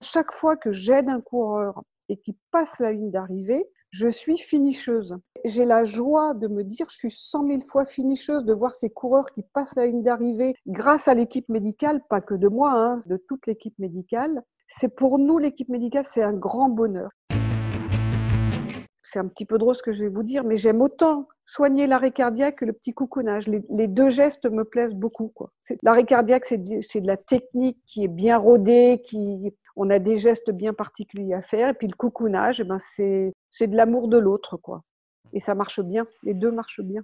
Chaque fois que j'aide un coureur et qu'il passe la ligne d'arrivée, je suis finisseuse. J'ai la joie de me dire, je suis cent mille fois finisseuse, de voir ces coureurs qui passent la ligne d'arrivée grâce à l'équipe médicale, pas que de moi, hein, de toute l'équipe médicale. C'est pour nous, l'équipe médicale, c'est un grand bonheur c'est un petit peu drôle ce que je vais vous dire, mais j'aime autant soigner l'arrêt cardiaque que le petit coucounage. Les, deux gestes me plaisent beaucoup. L'arrêt cardiaque, c'est de, la technique qui est bien rodée, qui, on a des gestes bien particuliers à faire. Et puis le coucounage, eh ben c'est de l'amour de l'autre. quoi. Et ça marche bien, les deux marchent bien.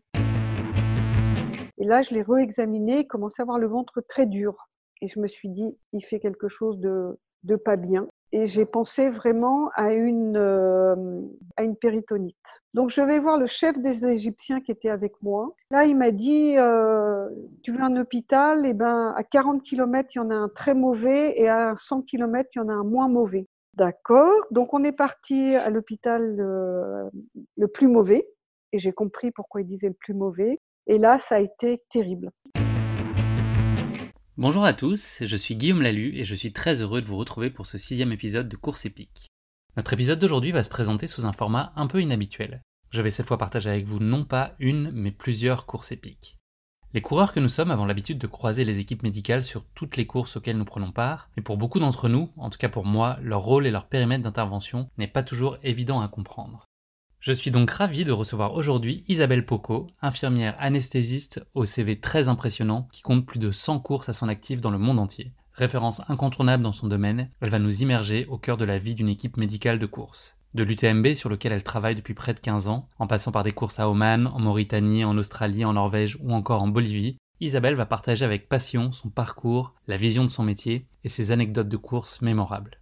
Et là, je l'ai réexaminé, il commençait à avoir le ventre très dur. Et je me suis dit, il fait quelque chose de, de pas bien et j'ai pensé vraiment à une, euh, à une péritonite. Donc je vais voir le chef des Égyptiens qui était avec moi. Là, il m'a dit, euh, tu veux un hôpital? Eh ben, à 40 km, il y en a un très mauvais et à 100 km, il y en a un moins mauvais. D'accord. Donc on est parti à l'hôpital euh, le plus mauvais et j'ai compris pourquoi il disait le plus mauvais. Et là, ça a été terrible. Bonjour à tous, je suis Guillaume Lalu et je suis très heureux de vous retrouver pour ce sixième épisode de Course épique. Notre épisode d'aujourd'hui va se présenter sous un format un peu inhabituel. Je vais cette fois partager avec vous non pas une, mais plusieurs courses épiques. Les coureurs que nous sommes avons l'habitude de croiser les équipes médicales sur toutes les courses auxquelles nous prenons part, mais pour beaucoup d'entre nous, en tout cas pour moi, leur rôle et leur périmètre d'intervention n'est pas toujours évident à comprendre. Je suis donc ravi de recevoir aujourd'hui Isabelle Poco, infirmière anesthésiste au CV très impressionnant qui compte plus de 100 courses à son actif dans le monde entier. Référence incontournable dans son domaine, elle va nous immerger au cœur de la vie d'une équipe médicale de course. De l'UTMB sur lequel elle travaille depuis près de 15 ans, en passant par des courses à Oman, en Mauritanie, en Australie, en Norvège ou encore en Bolivie, Isabelle va partager avec passion son parcours, la vision de son métier et ses anecdotes de course mémorables.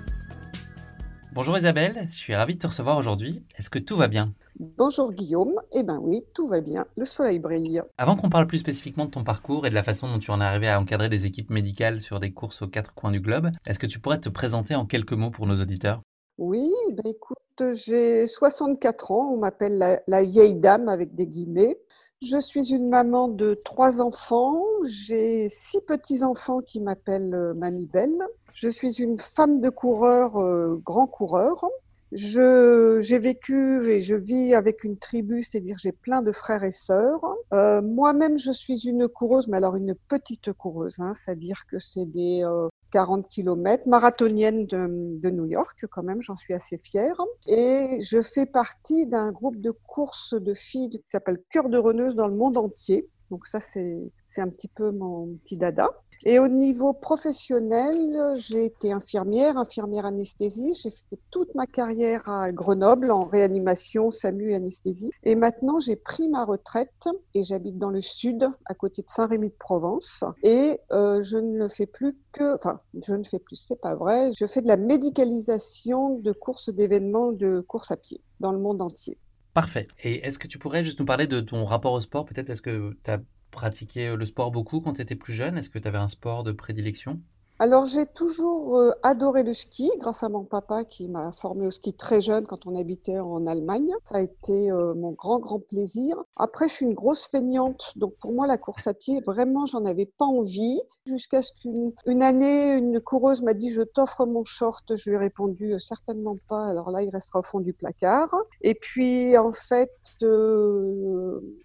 Bonjour Isabelle, je suis ravie de te recevoir aujourd'hui. Est-ce que tout va bien? Bonjour Guillaume, eh bien oui, tout va bien, le soleil brille. Avant qu'on parle plus spécifiquement de ton parcours et de la façon dont tu en es arrivé à encadrer des équipes médicales sur des courses aux quatre coins du globe, est-ce que tu pourrais te présenter en quelques mots pour nos auditeurs? Oui, ben écoute, j'ai 64 ans, on m'appelle la, la vieille dame avec des guillemets. Je suis une maman de trois enfants, j'ai six petits-enfants qui m'appellent euh, Mamie Belle. Je suis une femme de coureur, euh, grand coureur. j'ai vécu et je vis avec une tribu, c'est-à-dire j'ai plein de frères et sœurs. Euh, moi-même, je suis une coureuse, mais alors une petite coureuse, hein, c'est-à-dire que c'est des 40 euh, km, marathonienne de, de, New York quand même, j'en suis assez fière. Et je fais partie d'un groupe de courses de filles qui s'appelle Cœur de Reneuse dans le monde entier. Donc ça, c'est un petit peu mon petit dada. Et au niveau professionnel, j'ai été infirmière, infirmière anesthésie. J'ai fait toute ma carrière à Grenoble en réanimation, SAMU et anesthésie. Et maintenant, j'ai pris ma retraite et j'habite dans le sud, à côté de Saint-Rémy-de-Provence. Et euh, je ne fais plus que, enfin, je ne fais plus, c'est pas vrai. Je fais de la médicalisation de courses d'événements de course à pied dans le monde entier. Parfait. Et est-ce que tu pourrais juste nous parler de ton rapport au sport? Peut-être est-ce que tu as pratiqué le sport beaucoup quand tu étais plus jeune? Est-ce que tu avais un sport de prédilection? Alors j'ai toujours euh, adoré le ski grâce à mon papa qui m'a formé au ski très jeune quand on habitait en Allemagne. Ça a été euh, mon grand grand plaisir. Après je suis une grosse feignante donc pour moi la course à pied vraiment j'en avais pas envie jusqu'à ce qu'une année une coureuse m'a dit je t'offre mon short. Je lui ai répondu euh, certainement pas. Alors là il restera au fond du placard. Et puis en fait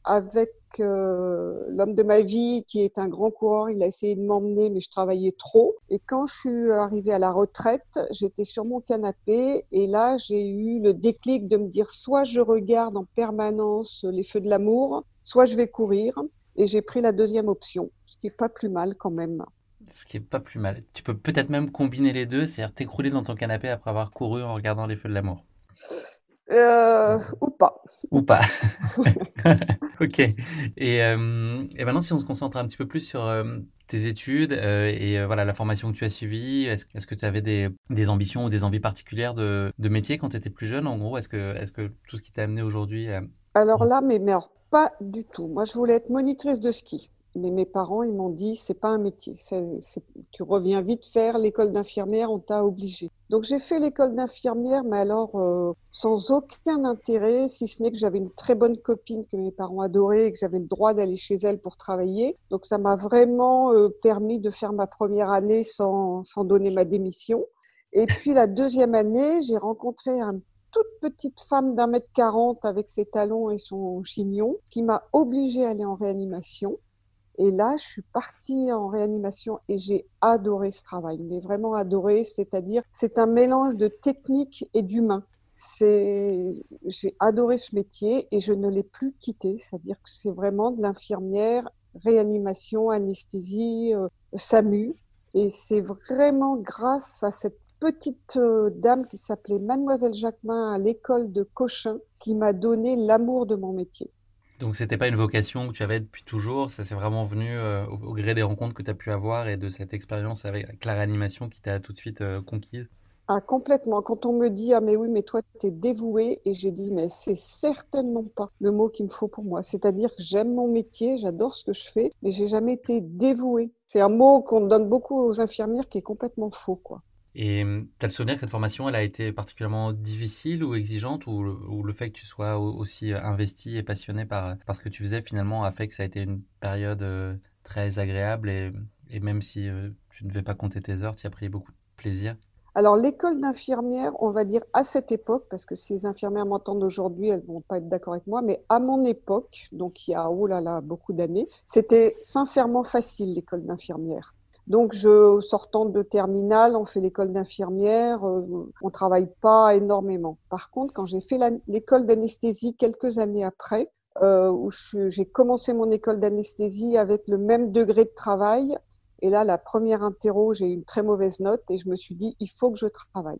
avec l'homme de ma vie, qui est un grand coureur, il a essayé de m'emmener, mais je travaillais trop. Et quand je suis arrivée à la retraite, j'étais sur mon canapé et là, j'ai eu le déclic de me dire soit je regarde en permanence les feux de l'amour, soit je vais courir. Et j'ai pris la deuxième option, ce qui est pas plus mal quand même. Ce qui est pas plus mal. Tu peux peut-être même combiner les deux, c'est-à-dire t'écrouler dans ton canapé après avoir couru en regardant les feux de l'amour. Euh, ou pas. Ou pas. ok. Et, euh, et, maintenant, si on se concentre un petit peu plus sur euh, tes études et voilà la formation que tu as suivie, est-ce est que tu avais des, des, ambitions ou des envies particulières de, de métier quand tu étais plus jeune En gros, est-ce que, est que tout ce qui t'a amené aujourd'hui Alors là, mais, mais alors, pas du tout. Moi, je voulais être monitrice de ski. Mais mes parents, ils m'ont dit, c'est pas un métier. tu reviens vite faire l'école d'infirmière, on t'a obligé. Donc j'ai fait l'école d'infirmière, mais alors euh, sans aucun intérêt, si ce n'est que j'avais une très bonne copine que mes parents adoraient et que j'avais le droit d'aller chez elle pour travailler. Donc ça m'a vraiment euh, permis de faire ma première année sans, sans donner ma démission. Et puis la deuxième année, j'ai rencontré une toute petite femme d'un mètre quarante avec ses talons et son chignon qui m'a obligée à aller en réanimation. Et là, je suis partie en réanimation et j'ai adoré ce travail, mais vraiment adoré, c'est-à-dire c'est un mélange de technique et d'humain. J'ai adoré ce métier et je ne l'ai plus quitté, c'est-à-dire que c'est vraiment de l'infirmière, réanimation, anesthésie, euh, SAMU. Et c'est vraiment grâce à cette petite euh, dame qui s'appelait Mademoiselle Jacquemin à l'école de Cochin qui m'a donné l'amour de mon métier. Donc c'était pas une vocation que tu avais depuis toujours, ça s'est vraiment venu euh, au, gré des rencontres que tu as pu avoir et de cette expérience avec la réanimation qui t'a tout de suite euh, conquise ah, complètement. Quand on me dit, ah, mais oui, mais toi, tu es dévoué, et j'ai dit, mais c'est certainement pas le mot qu'il me faut pour moi. C'est-à-dire que j'aime mon métier, j'adore ce que je fais, mais j'ai jamais été dévouée. C'est un mot qu'on donne beaucoup aux infirmières qui est complètement faux, quoi. Et hum, tu as le souvenir que cette formation, elle a été particulièrement difficile ou exigeante, ou le, fait que tu sois aussi euh, investi et passionné par, par ce que tu faisais, finalement, a fait que ça a été une période euh, très agréable, et, même si euh, tu ne devais pas compter tes heures, tu as pris beaucoup de plaisir? Alors, l'école d'infirmière, on va dire à cette époque, parce que si les infirmières m'entendent aujourd'hui, elles vont pas être d'accord avec moi, mais à mon époque, donc il y a oh là là, beaucoup d'années, c'était sincèrement facile l'école d'infirmière. Donc, je, sortant de terminale, on fait l'école d'infirmière, euh, on travaille pas énormément. Par contre, quand j'ai fait l'école d'anesthésie quelques années après, euh, où j'ai commencé mon école d'anesthésie avec le même degré de travail, et là, la première interro, j'ai eu une très mauvaise note et je me suis dit, il faut que je travaille.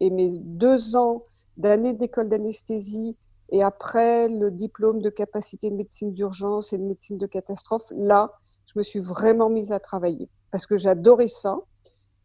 Et mes deux ans d'année d'école d'anesthésie et après le diplôme de capacité de médecine d'urgence et de médecine de catastrophe, là, je me suis vraiment mise à travailler parce que j'adorais ça.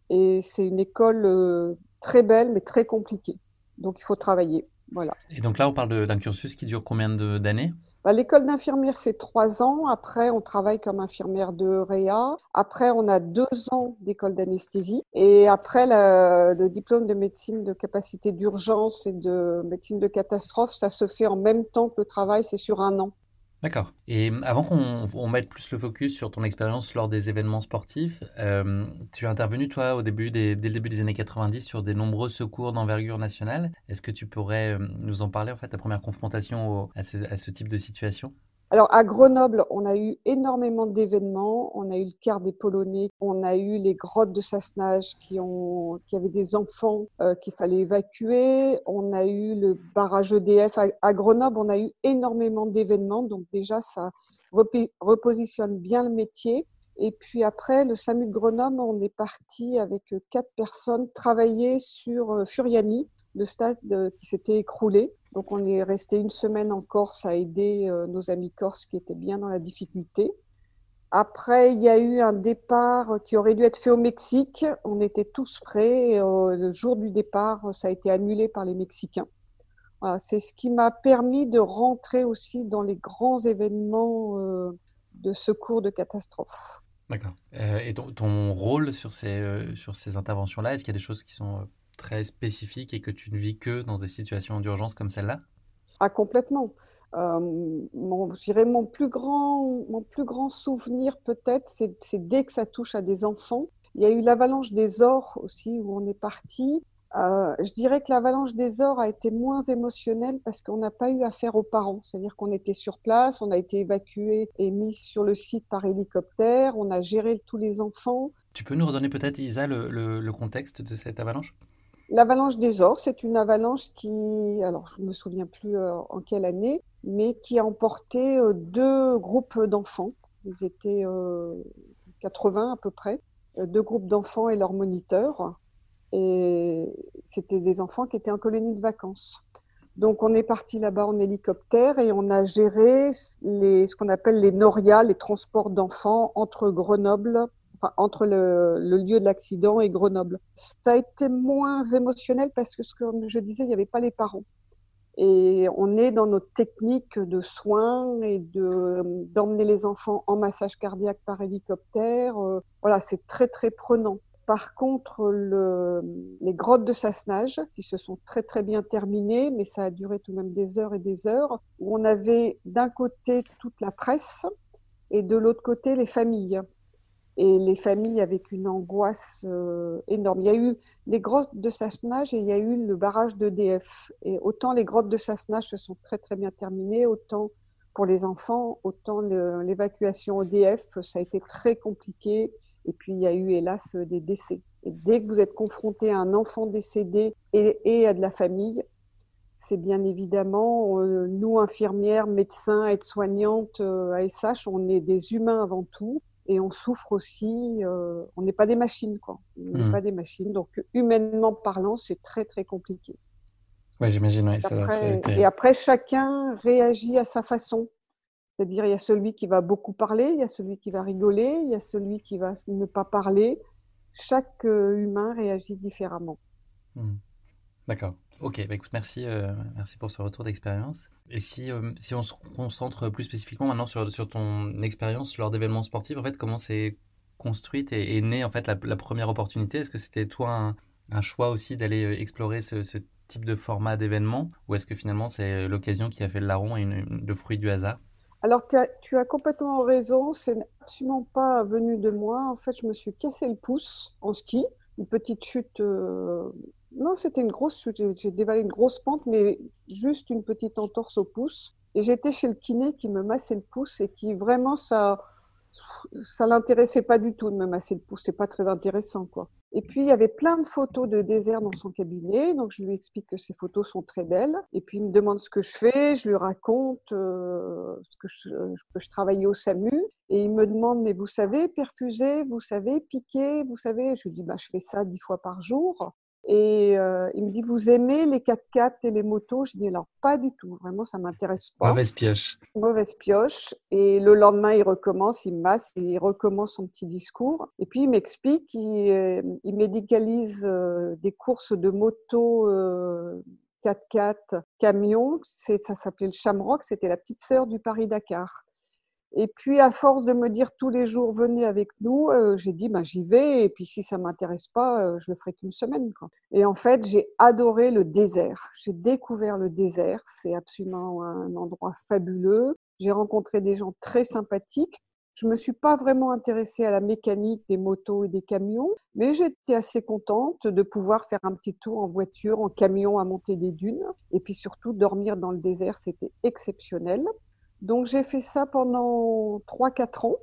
Et c'est une école euh, très belle, mais très compliquée. Donc, il faut travailler. Voilà. Et donc là, on parle d'un cursus qui dure combien d'années? Bah, L'école d'infirmière, c'est trois ans. Après, on travaille comme infirmière de réa. Après, on a deux ans d'école d'anesthésie. Et après, le diplôme de médecine de capacité d'urgence et de médecine de catastrophe, ça se fait en même temps que le travail, c'est sur un an. D'accord. Et avant qu'on mette plus le focus sur ton expérience lors des événements sportifs, euh, tu as intervenu, toi, au début des, dès le début des années 90 sur des nombreux secours d'envergure nationale. Est-ce que tu pourrais euh, nous en parler, en fait, ta première confrontation à, ce, type de situation? Alors à Grenoble, on a eu énormément d'événements. On a eu le quart des Polonais, on a eu les grottes de Sassenage qui ont, qui avaient des enfants euh, qu'il fallait évacuer. On a eu le barrage EDF à, Grenoble. On a eu énormément d'événements, donc déjà ça repositionne bien le métier. Et puis après, le SAMU de Grenoble, on est parti avec quatre personnes travailler sur euh, Furiani, le stade euh, qui s'était écroulé. Donc on est resté une semaine en Corse à aider euh, nos amis corses qui étaient bien dans la difficulté. Après, il y a eu un départ qui aurait dû être fait au Mexique. On était tous prêts. Euh, le jour du départ, ça a été annulé par les Mexicains. c'est ce qui m'a permis de rentrer aussi dans les grands événements euh, de secours de catastrophe. D'accord. et ton, rôle sur ces, sur ces interventions-là, est-ce qu'il y a des choses qui sont très spécifiques et que tu ne vis que dans des situations d'urgence comme celle-là? Ah, complètement. mon, je dirais mon plus grand, mon plus grand souvenir peut-être, c'est dès que ça touche à des enfants. Il y a eu l'avalanche des ors aussi où on est parti. Euh, je dirais que l'avalanche des ors a été moins émotionnelle parce qu'on n'a pas eu affaire aux parents. C'est-à-dire qu'on était sur place, on a été évacué et mis sur le site par hélicoptère, on a géré tous les enfants. Tu peux nous redonner peut-être, Isa, le, contexte de cette avalanche? L'avalanche des ors, c'est une avalanche qui, alors je ne me souviens plus euh, en quelle année, mais qui a emporté euh, deux groupes d'enfants. Ils étaient 80 à peu près, deux groupes d'enfants et leurs moniteurs. Et c'était des enfants qui étaient en colonie de vacances. Donc on est parti là-bas en hélicoptère et on a géré ce qu'on appelle les NORIA, les transports d'enfants entre Grenoble, entre le, lieu de l'accident et Grenoble. Ça a été moins émotionnel parce que, comme je disais, il n'y avait pas les parents. Et on est dans notre technique de soins et de d'emmener les enfants en massage cardiaque par hélicoptère. Euh, voilà, c'est très très prenant. Par contre, les grottes de Sassenage, qui se sont très très bien terminées, mais ça a duré tout de même des heures et des heures, où on avait d'un côté toute la presse et de l'autre côté les familles. Et les familles avec une angoisse euh, énorme. Il y a eu les grottes de Sassenage et il y a eu le barrage d'EDF. Et autant les grottes de Sassenage se sont très très bien terminées, autant pour les enfants, autant l'évacuation EDF, ça a été très compliqué. Et puis, il y a eu, hélas, des décès. Et dès que vous êtes confronté à un enfant décédé et, à de la famille, c'est bien évidemment, euh, nous, infirmières, médecins, aides-soignantes, ASH, euh, on est des humains avant tout. Et on souffre aussi, euh, on n'est pas des machines, quoi. On n'est mmh. pas des machines. Donc, humainement parlant, c'est très, très compliqué. Oui, j'imagine, oui. Et après, chacun réagit à sa façon. C'est-à-dire, il y a celui qui va beaucoup parler, il y a celui qui va rigoler, il y a celui qui va ne pas parler. Chaque euh, humain réagit différemment. Hmm. D'accord. Ok, bah merci, euh, merci pour ce retour d'expérience. Et si, euh, si on se concentre plus spécifiquement maintenant sur, sur ton expérience lors d'événements sportifs, en fait, comment s'est construite et, née en fait la, première opportunité? Est-ce que c'était toi un, choix aussi d'aller explorer ce, type de format d'événement? Ou est-ce que finalement c'est l'occasion qui a fait le larron et le fruit du hasard? Alors, tu as, complètement raison, c'est absolument pas venu de moi. En fait, je me suis cassé le pouce en ski, une petite chute. Euh, non, c'était une grosse. J'ai dévalé une grosse pente, mais juste une petite entorse au pouce. Et j'étais chez le kiné qui me massait le pouce et qui vraiment, ça, ça l'intéressait pas du tout de me masser le pouce. C'est pas très intéressant, quoi. Et puis, il y avait plein de photos de désert dans son cabinet. Donc, je lui explique que ces photos sont très belles. Et puis, il me demande ce que je fais. Je lui raconte euh, que, je, que travaillais au SAMU. Et il me demande, mais vous savez perfuser, vous savez piquer, vous savez Je lui dis, bah, je fais ça dix fois par jour. Et euh, il me dit, vous aimez les 4x4 et les motos? Je dis, alors pas du tout, vraiment, ça m'intéresse pas. Mauvaise pioche. Mauvaise pioche. Et le lendemain, il recommence, il masse, il recommence son petit discours. Et puis, il m'explique, il, euh, médicalise euh, des courses de moto 4x4, camions. Ça s'appelait le Shamrock, c'était la petite sœur du Paris-Dakar. Et puis, à force de me dire tous les jours, venez avec nous, euh, j'ai dit, ben, j'y vais. Et puis, si ça m'intéresse pas, euh, je le ferai qu'une semaine. Quoi. Et en fait, j'ai adoré le désert. J'ai découvert le désert. C'est absolument un endroit fabuleux. J'ai rencontré des gens très sympathiques. Je me suis pas vraiment intéressée à la mécanique des motos et des camions, mais j'étais assez contente de pouvoir faire un petit tour en voiture, en camion à monter des dunes, et puis surtout dormir dans le désert, c'était exceptionnel. Donc j'ai fait ça pendant 3-4 ans.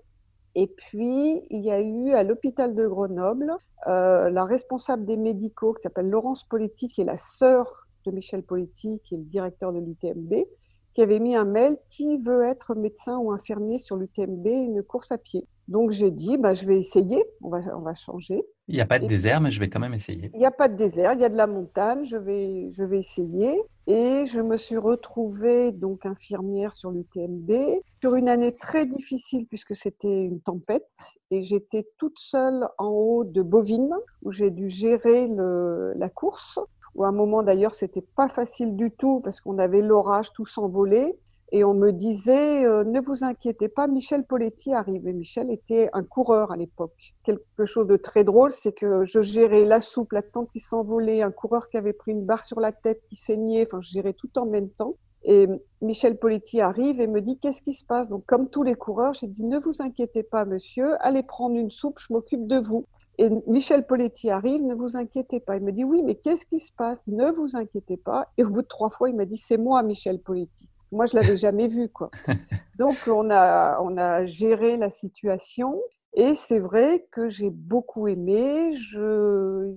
Et puis, il y a eu à l'hôpital de Grenoble euh, la responsable des médicaux qui s'appelle Laurence Politique, qui est la sœur de Michel Politique, qui est le directeur de l'UTMB, qui avait mis un mail qui veut être médecin ou infirmier sur l'UTMB, une course à pied? Donc j'ai dit, bah, je vais essayer, on va, on va changer. Il n'y a pas de désert, mais je vais quand même essayer. Il n'y a pas de désert, il y a de la montagne, je vais, je vais essayer. Et je me suis retrouvée donc infirmière sur l'UTMB sur une année très difficile puisque c'était une tempête et j'étais toute seule en haut de Bovine où j'ai dû gérer le, la course. Où à un moment d'ailleurs c'était pas facile du tout parce qu'on avait l'orage tout s'envolait. Et on me disait, euh, ne vous inquiétez pas, Michel Poletti arrive. Et Michel était un coureur à l'époque. Quelque chose de très drôle, c'est que je gérais la soupe, la tente qui s'envolait, un coureur qui avait pris une barre sur la tête, qui saignait. Enfin, je gérais tout en même temps. Et Michel Poletti arrive et me dit qu'est-ce qui se passe? Donc comme tous les coureurs, j'ai dit ne vous inquiétez pas monsieur, allez prendre une soupe, je m'occupe de vous. Et Michel Poletti arrive, ne vous inquiétez pas. Il me dit oui, mais qu'est-ce qui se passe? Ne vous inquiétez pas. Et au bout de trois fois, il m'a dit c'est moi Michel Poletti. Moi, je l'avais jamais vu quoi. Donc on a on a géré la situation. Et c'est vrai que j'ai beaucoup aimé. Je,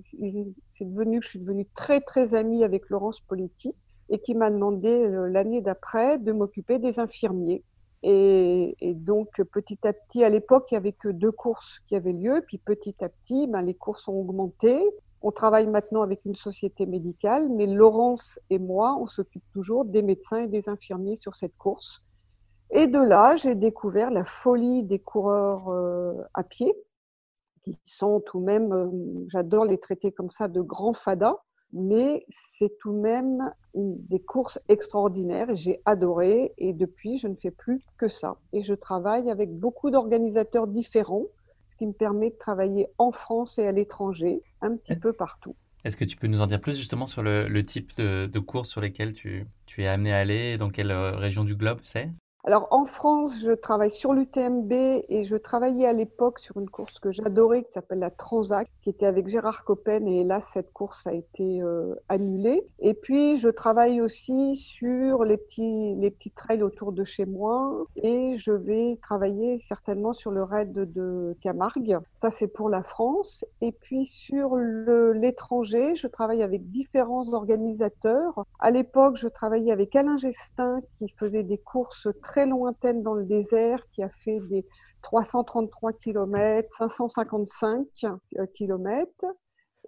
c'est devenu, je suis devenue très très amie avec Laurence Poletti et qui m'a demandé euh, l'année d'après de m'occuper des infirmiers. Et, donc petit à petit, à l'époque, il n'y avait que deux courses qui avaient lieu, puis petit à petit, ben, les courses ont augmenté. On travaille maintenant avec une société médicale, mais Laurence et moi, on s'occupe toujours des médecins et des infirmiers sur cette course. Et de là, j'ai découvert la folie des coureurs euh, à pied, qui sont tout de même, euh, j'adore les traiter comme ça, de grands fadas mais c'est tout de même des courses extraordinaires j'ai adoré et depuis je ne fais plus que ça et je travaille avec beaucoup d'organisateurs différents ce qui me permet de travailler en France et à l'étranger un petit peu partout. Est-ce que tu peux nous en dire plus justement sur le, type de, de, courses sur lesquelles tu, tu es amené à aller et dans quelle euh, région du globe c'est? Alors en France, je travaille sur l'UTMB et je travaillais à l'époque sur une course que j'adorais qui s'appelle la Transac, qui était avec Gérard Coppen et hélas cette course a été euh, annulée. Et puis je travaille aussi sur les petits les petits trails autour de chez moi et je vais travailler certainement sur le raid de Camargue. Ça c'est pour la France. Et puis sur l'étranger, je travaille avec différents organisateurs. À l'époque, je travaillais avec Alain Gestin qui faisait des courses très lointaine dans le désert qui a fait des 333 km, 555 km.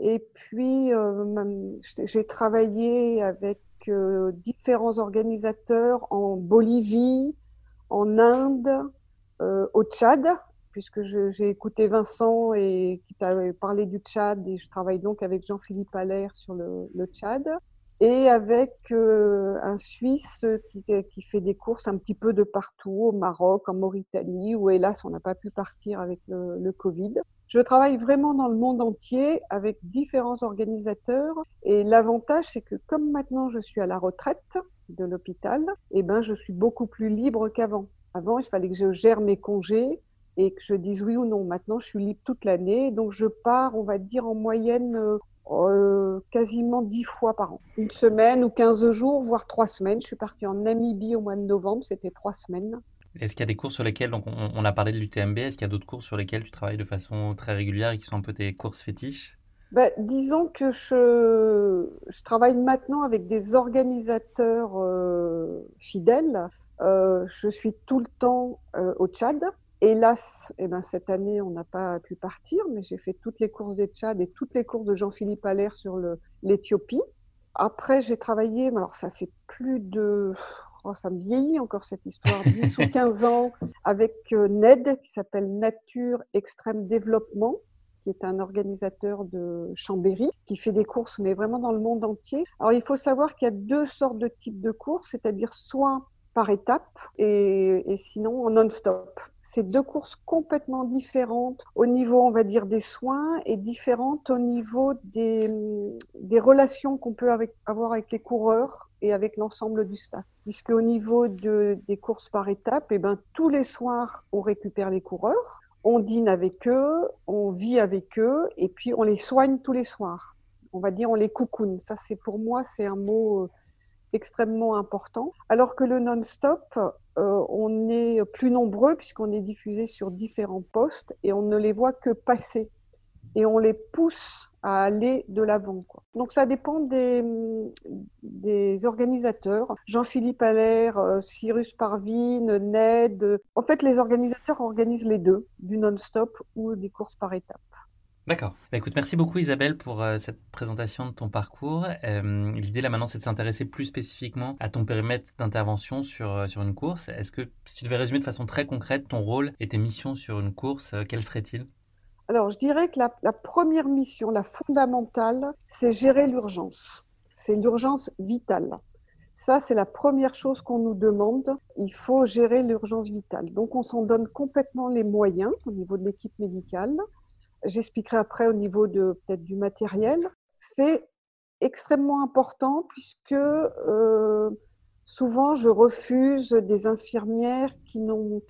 Et puis, euh, j'ai travaillé avec euh, différents organisateurs en Bolivie, en Inde, euh, au Tchad, puisque j'ai écouté Vincent et qui t'a parlé du Tchad, et je travaille donc avec Jean-Philippe Allaire sur le Tchad et avec euh, un Suisse qui, fait des courses un petit peu de partout, au Maroc, en Mauritanie, où hélas on n'a pas pu partir avec le, Covid. Je travaille vraiment dans le monde entier avec différents organisateurs et l'avantage c'est que comme maintenant je suis à la retraite de l'hôpital, eh ben je suis beaucoup plus libre qu'avant. Avant, il fallait que je gère mes congés et que je dise oui ou non. Maintenant, je suis libre toute l'année, donc je pars, on va dire en moyenne euh, quasiment dix fois par an. Une semaine ou 15 jours, voire trois semaines. Je suis partie en Namibie au mois de novembre, c'était trois semaines. Est-ce qu'il y a des courses sur lesquelles, donc on, a parlé de l'UTMB, est-ce qu'il y a d'autres courses sur lesquelles tu travailles de façon très régulière et qui sont un peu tes courses fétiches? Ben, disons que je, je, travaille maintenant avec des organisateurs euh, fidèles. Euh, je suis tout le temps au Tchad. Hélas, eh ben, cette année, on n'a pas pu partir, mais j'ai fait toutes les courses des Tchad et toutes les courses de Jean-Philippe Allaire sur l'Éthiopie. Après, j'ai travaillé, mais alors ça fait plus de... Oh, ça me vieillit encore cette histoire, 10 ou 15 ans, avec euh, NED, qui s'appelle Nature Extrême Développement, qui est un organisateur de Chambéry, qui fait des courses, mais vraiment dans le monde entier. Alors, il faut savoir qu'il y a deux sortes de types de courses, c'est-à-dire soit par étape et, sinon en non-stop. C'est deux courses complètement différentes au niveau, on va dire, des soins et différentes au niveau des, relations qu'on peut avoir avec les coureurs et avec l'ensemble du staff. Puisque au niveau de, des courses par étape, et eh ben, tous les soirs, on récupère les coureurs, on dîne avec eux, on vit avec eux et puis on les soigne tous les soirs. On va dire on les coucoune. Ça, c'est pour moi, c'est un mot extrêmement important. Alors que le non-stop, euh, on est plus nombreux puisqu'on est diffusé sur différents postes et on ne les voit que passer. Et on les pousse à aller de l'avant. Donc ça dépend des, des organisateurs. Jean-Philippe Allaire, euh, Cyrus Parvine, Ned. En fait, les organisateurs organisent les deux, du non-stop ou des courses par étapes. D'accord. Bah, écoute, merci beaucoup Isabelle pour euh, cette présentation de ton parcours. Euh, l'idée là maintenant, c'est de s'intéresser plus spécifiquement à ton périmètre d'intervention sur, euh, sur une course. Est-ce que si tu devais résumer de façon très concrète ton rôle et tes missions sur une course, quels seraient-ils? Alors, je dirais que la, la première mission, la fondamentale, c'est gérer l'urgence. C'est l'urgence vitale. Ça, c'est la première chose qu'on nous demande. Il faut gérer l'urgence vitale. Donc, on s'en donne complètement les moyens au niveau de l'équipe médicale. J'expliquerai après au niveau de peut-être du matériel. C'est extrêmement important puisque euh, souvent je refuse des infirmières qui n'ont.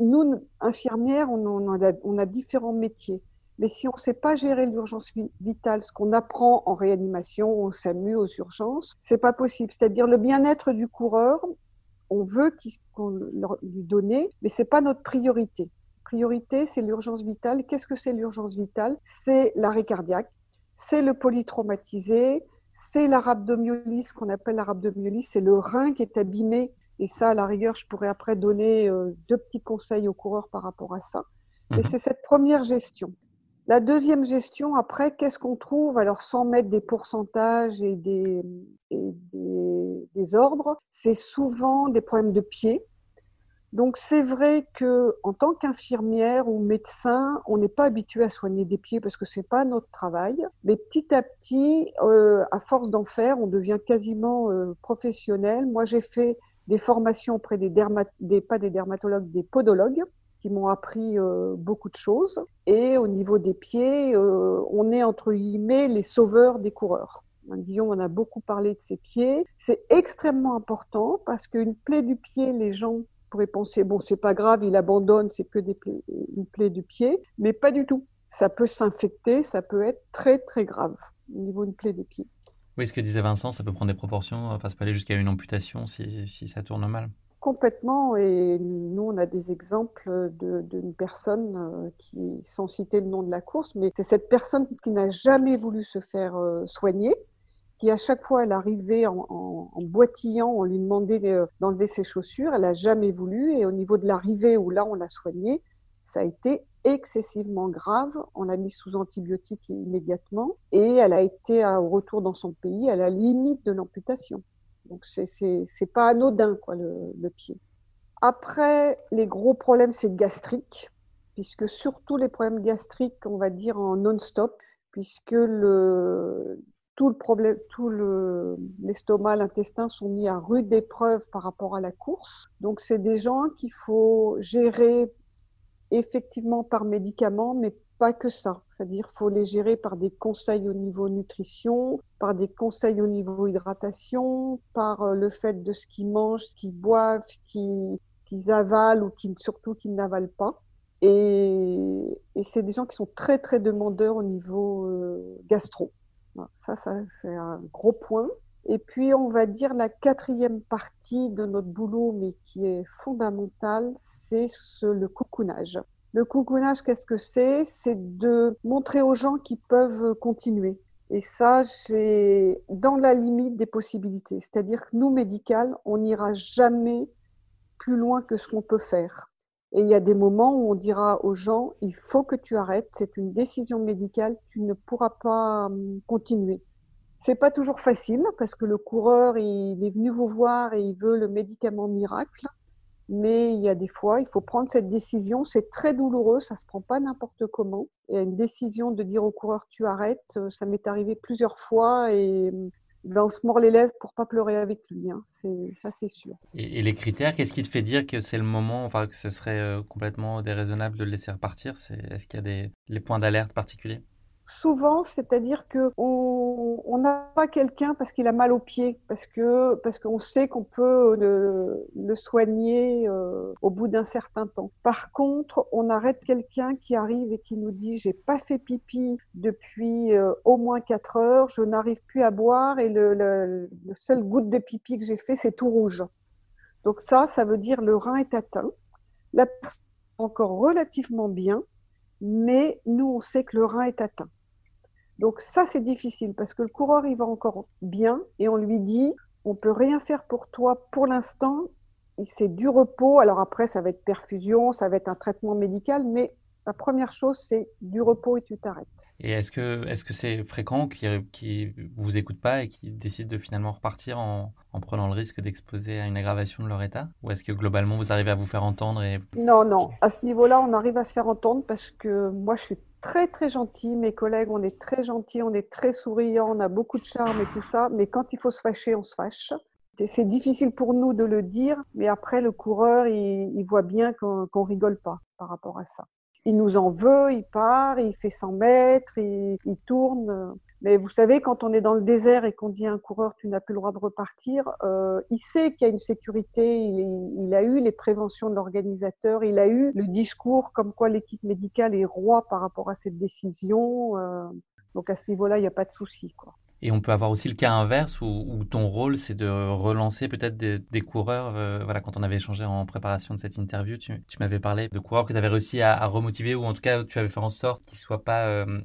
Nous, infirmières, on, a, différents métiers. Mais si on ne sait pas gérer l'urgence vitale, ce qu'on apprend en réanimation, au SAMU, aux urgences, c'est pas possible. C'est-à-dire le bien-être du coureur, on veut qu'on lui donne, mais c'est pas notre priorité. Priorité, c'est l'urgence vitale. Qu'est-ce que c'est l'urgence vitale? C'est l'arrêt cardiaque, c'est le polytraumatisé, c'est la rhabdomyolyse qu'on appelle la rhabdomyolyse, c'est le rein qui est abîmé. Et ça, à la rigueur, je pourrais après donner euh, deux petits conseils aux coureurs par rapport à ça. Mais mhm. c'est cette première gestion. La deuxième gestion, après, qu'est-ce qu'on trouve? Alors, sans mettre des pourcentages et des, des, ordres, c'est souvent des problèmes de pied. Donc, c'est vrai que en tant qu'infirmière ou médecin, on n'est pas habitué à soigner des pieds parce que c'est pas notre travail. Mais petit à petit, euh, à force d'en faire, on devient quasiment euh, professionnel. Moi, j'ai fait des formations auprès des, pas des dermatologues, des podologues qui m'ont appris euh, beaucoup de choses. Et au niveau des pieds, on est entre guillemets les sauveurs des coureurs. Guillaume on a beaucoup parlé de ses pieds. C'est extrêmement important parce qu'une plaie du pied, les gens pourraient penser bon, c'est pas grave, il abandonne, c'est que des une plaie du pied, mais pas du tout. Ça peut s'infecter, ça peut être très très grave au niveau d'une plaie du pied. Oui, ce que disait Vincent, ça peut prendre des proportions, enfin, ça peut aller jusqu'à une amputation si, si ça tourne mal. Complètement. Et nous, on a des exemples d'une personne euh, qui, sans citer le nom de la course, mais c'est cette personne qui n'a jamais voulu se faire euh, soigner, qui à chaque fois elle arrivait en, boitillant, on lui demandait d'enlever ses chaussures, elle n'a jamais voulu. Et au niveau de l'arrivée où là on l'a soignée, ça a été excessivement grave. On l'a mise sous antibiotiques immédiatement et elle a été au retour dans son pays à la limite de l'amputation. Donc c'est pas anodin quoi le, pied. Après, les gros problèmes c'est gastrique, puisque surtout les problèmes gastriques, on va dire en non-stop, puisque le, tout le problème, tout l'estomac, l'intestin sont mis à rude épreuve par rapport à la course. Donc c'est des gens qu'il faut gérer effectivement par médicaments, mais pas que ça. C'est-à-dire faut les gérer par des conseils au niveau nutrition, par des conseils au niveau hydratation, par euh, le fait de ce qu'ils mangent, ce qu'ils boivent, qu'ils avalent ou surtout qu'ils n'avalent pas. Et, c'est des gens qui sont très très demandeurs au niveau euh, gastro. Ça, ça c'est un gros point. Et puis, on va dire la quatrième partie de notre boulot, mais qui est fondamentale, c'est le coucounage. Le coucounage, qu'est-ce que c'est? C'est de montrer aux gens qu'ils peuvent continuer. Et ça, j'ai dans la limite des possibilités. C'est-à-dire que nous, médical, on n'ira jamais plus loin que ce qu'on peut faire. Et il y a des moments où on dira aux gens, il faut que tu arrêtes, c'est une décision médicale, tu ne pourras pas hum, continuer. C'est pas toujours facile parce que le coureur, il est venu vous voir et il veut le médicament miracle. Mais il y a des fois, il faut prendre cette décision. C'est très douloureux, ça se prend pas n'importe comment. Et une décision de dire au coureur tu arrêtes, ça m'est arrivé plusieurs fois et on se mord les lèvres pour pas pleurer avec lui. Hein. Ça, c'est sûr. Et, les critères, qu'est-ce qui te fait dire que c'est le moment, enfin que ce serait euh, complètement déraisonnable de le laisser repartir? Est-ce qu'il y a des les points d'alerte particuliers? Souvent, c'est-à-dire que on n'a pas quelqu'un parce qu'il a mal au pied, parce que parce qu'on sait qu'on peut le, soigner euh, au bout d'un certain temps. Par contre, on arrête quelqu'un qui arrive et qui nous dit j'ai pas fait pipi depuis euh, au moins quatre heures, je n'arrive plus à boire et le, le, le seul goutte de pipi que j'ai fait c'est tout rouge. Donc ça, ça veut dire le rein est atteint. La personne est encore relativement bien, mais nous, on sait que le rein est atteint. Donc ça, c'est difficile parce que le coureur, il va encore bien et on lui dit, on peut rien faire pour toi pour l'instant, c'est du repos. Alors après, ça va être perfusion, ça va être un traitement médical, mais la première chose, c'est du repos et tu t'arrêtes. Et est-ce que est-ce que c'est fréquent qu'ils qui vous écoutent pas et qui décident de finalement repartir en, en prenant le risque d'exposer à une aggravation de leur état? Ou est-ce que globalement vous arrivez à vous faire entendre et... Non, non. À ce niveau-là, on arrive à se faire entendre parce que moi, je suis très très gentil. Mes collègues, on est très gentils, on est très souriants, on a beaucoup de charme et tout ça. Mais quand il faut se fâcher, on se fâche. C'est difficile pour nous de le dire, mais après, le coureur, il, voit bien qu'on rigole pas par rapport à ça. Il nous en veut, il part, il fait 100 mètres, il, il tourne. Mais vous savez, quand on est dans le désert et qu'on dit à un coureur tu n'as plus le droit de repartir, euh, il sait qu'il y a une sécurité, il, il, a eu les préventions de l'organisateur, il a eu le discours comme quoi l'équipe médicale est roi par rapport à cette décision. Euh, donc à ce niveau-là, il n'y a pas de souci. Quoi. Et on peut avoir aussi le cas inverse où, ton rôle, c'est de relancer peut-être des, coureurs. Euh, voilà, quand on avait échangé en préparation de cette interview, tu, m'avais parlé de coureurs que tu avais réussi à, remotiver ou en tout cas tu avais fait en sorte qu'ils ne soient, pas, euh,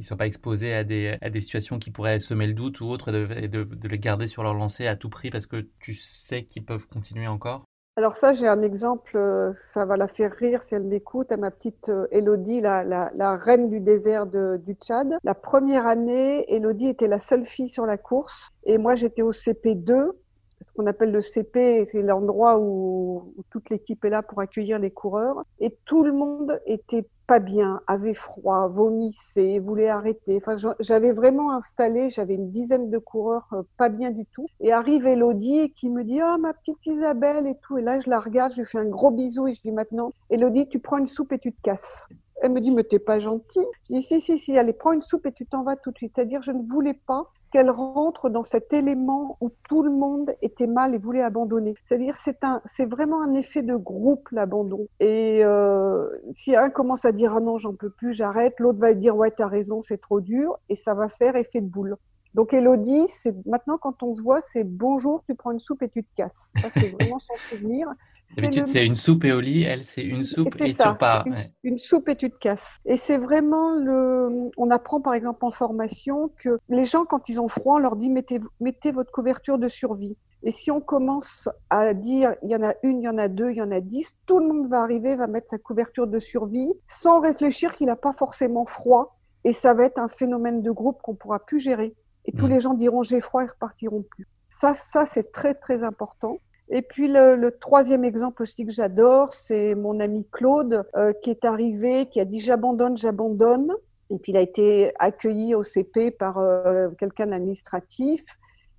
soient pas exposés à des, à des situations qui pourraient semer le doute ou autre et de, de les garder sur leur lancée à tout prix parce que tu sais qu'ils peuvent continuer encore? Alors ça, j'ai un exemple, euh, ça va la faire rire si elle m'écoute, à ma petite Elodie, euh, la, reine du désert du Tchad. La première année, Elodie était la seule fille sur la course et moi j'étais au CP2 ce qu'on appelle le CP, c'est l'endroit où, toute l'équipe est là pour accueillir les coureurs. Et tout le monde était pas bien, avait froid, vomissait, voulait arrêter. Enfin, j'avais vraiment installé, j'avais une dizaine de coureurs euh, pas bien du tout. Et arrive Elodie qui me dit, oh ma petite Isabelle et tout. Et là, je la regarde, je lui fais un gros bisou et je dis maintenant, Elodie, tu prends une soupe et tu te casses. Elle me dit, mais t'es pas gentille. Je dis, si, si, si, allez, prends une soupe et tu t'en vas tout de suite. C'est-à-dire, je ne voulais pas qu'elle rentre dans cet élément où tout le monde était mal et voulait abandonner. C'est-à-dire, c'est un, c'est vraiment un effet de groupe l'abandon. Et euh, si un commence à dire ah non, j'en peux plus, j'arrête, l'autre va dire ouais, t'as raison, c'est trop dur, et ça va faire effet de boule. Donc Elodie, c'est maintenant quand on se voit, c'est bonjour, tu prends une soupe et tu te casses. Ça, c'est vraiment son souvenir. D'habitude, c'est une soupe et au lit. Elle, c'est une soupe et, tu repars. Une, soupe et tu te casses. Et c'est vraiment le. On apprend par exemple en formation que les gens, quand ils ont froid, on leur dit mettez, mettez votre couverture de survie. Et si on commence à dire il y en a une, il y en a deux, il y en a dix, tout le monde va arriver, va mettre sa couverture de survie sans réfléchir qu'il n'a pas forcément froid. Et ça va être un phénomène de groupe qu'on pourra plus gérer. Et tous mm. les gens diront j'ai froid et repartiront plus. Ça, ça c'est très très important. Et puis le, troisième exemple aussi que j'adore, c'est mon ami Claude euh, qui est arrivé, qui a dit j'abandonne, j'abandonne. Et puis il a été accueilli au CP par euh, quelqu'un d'administratif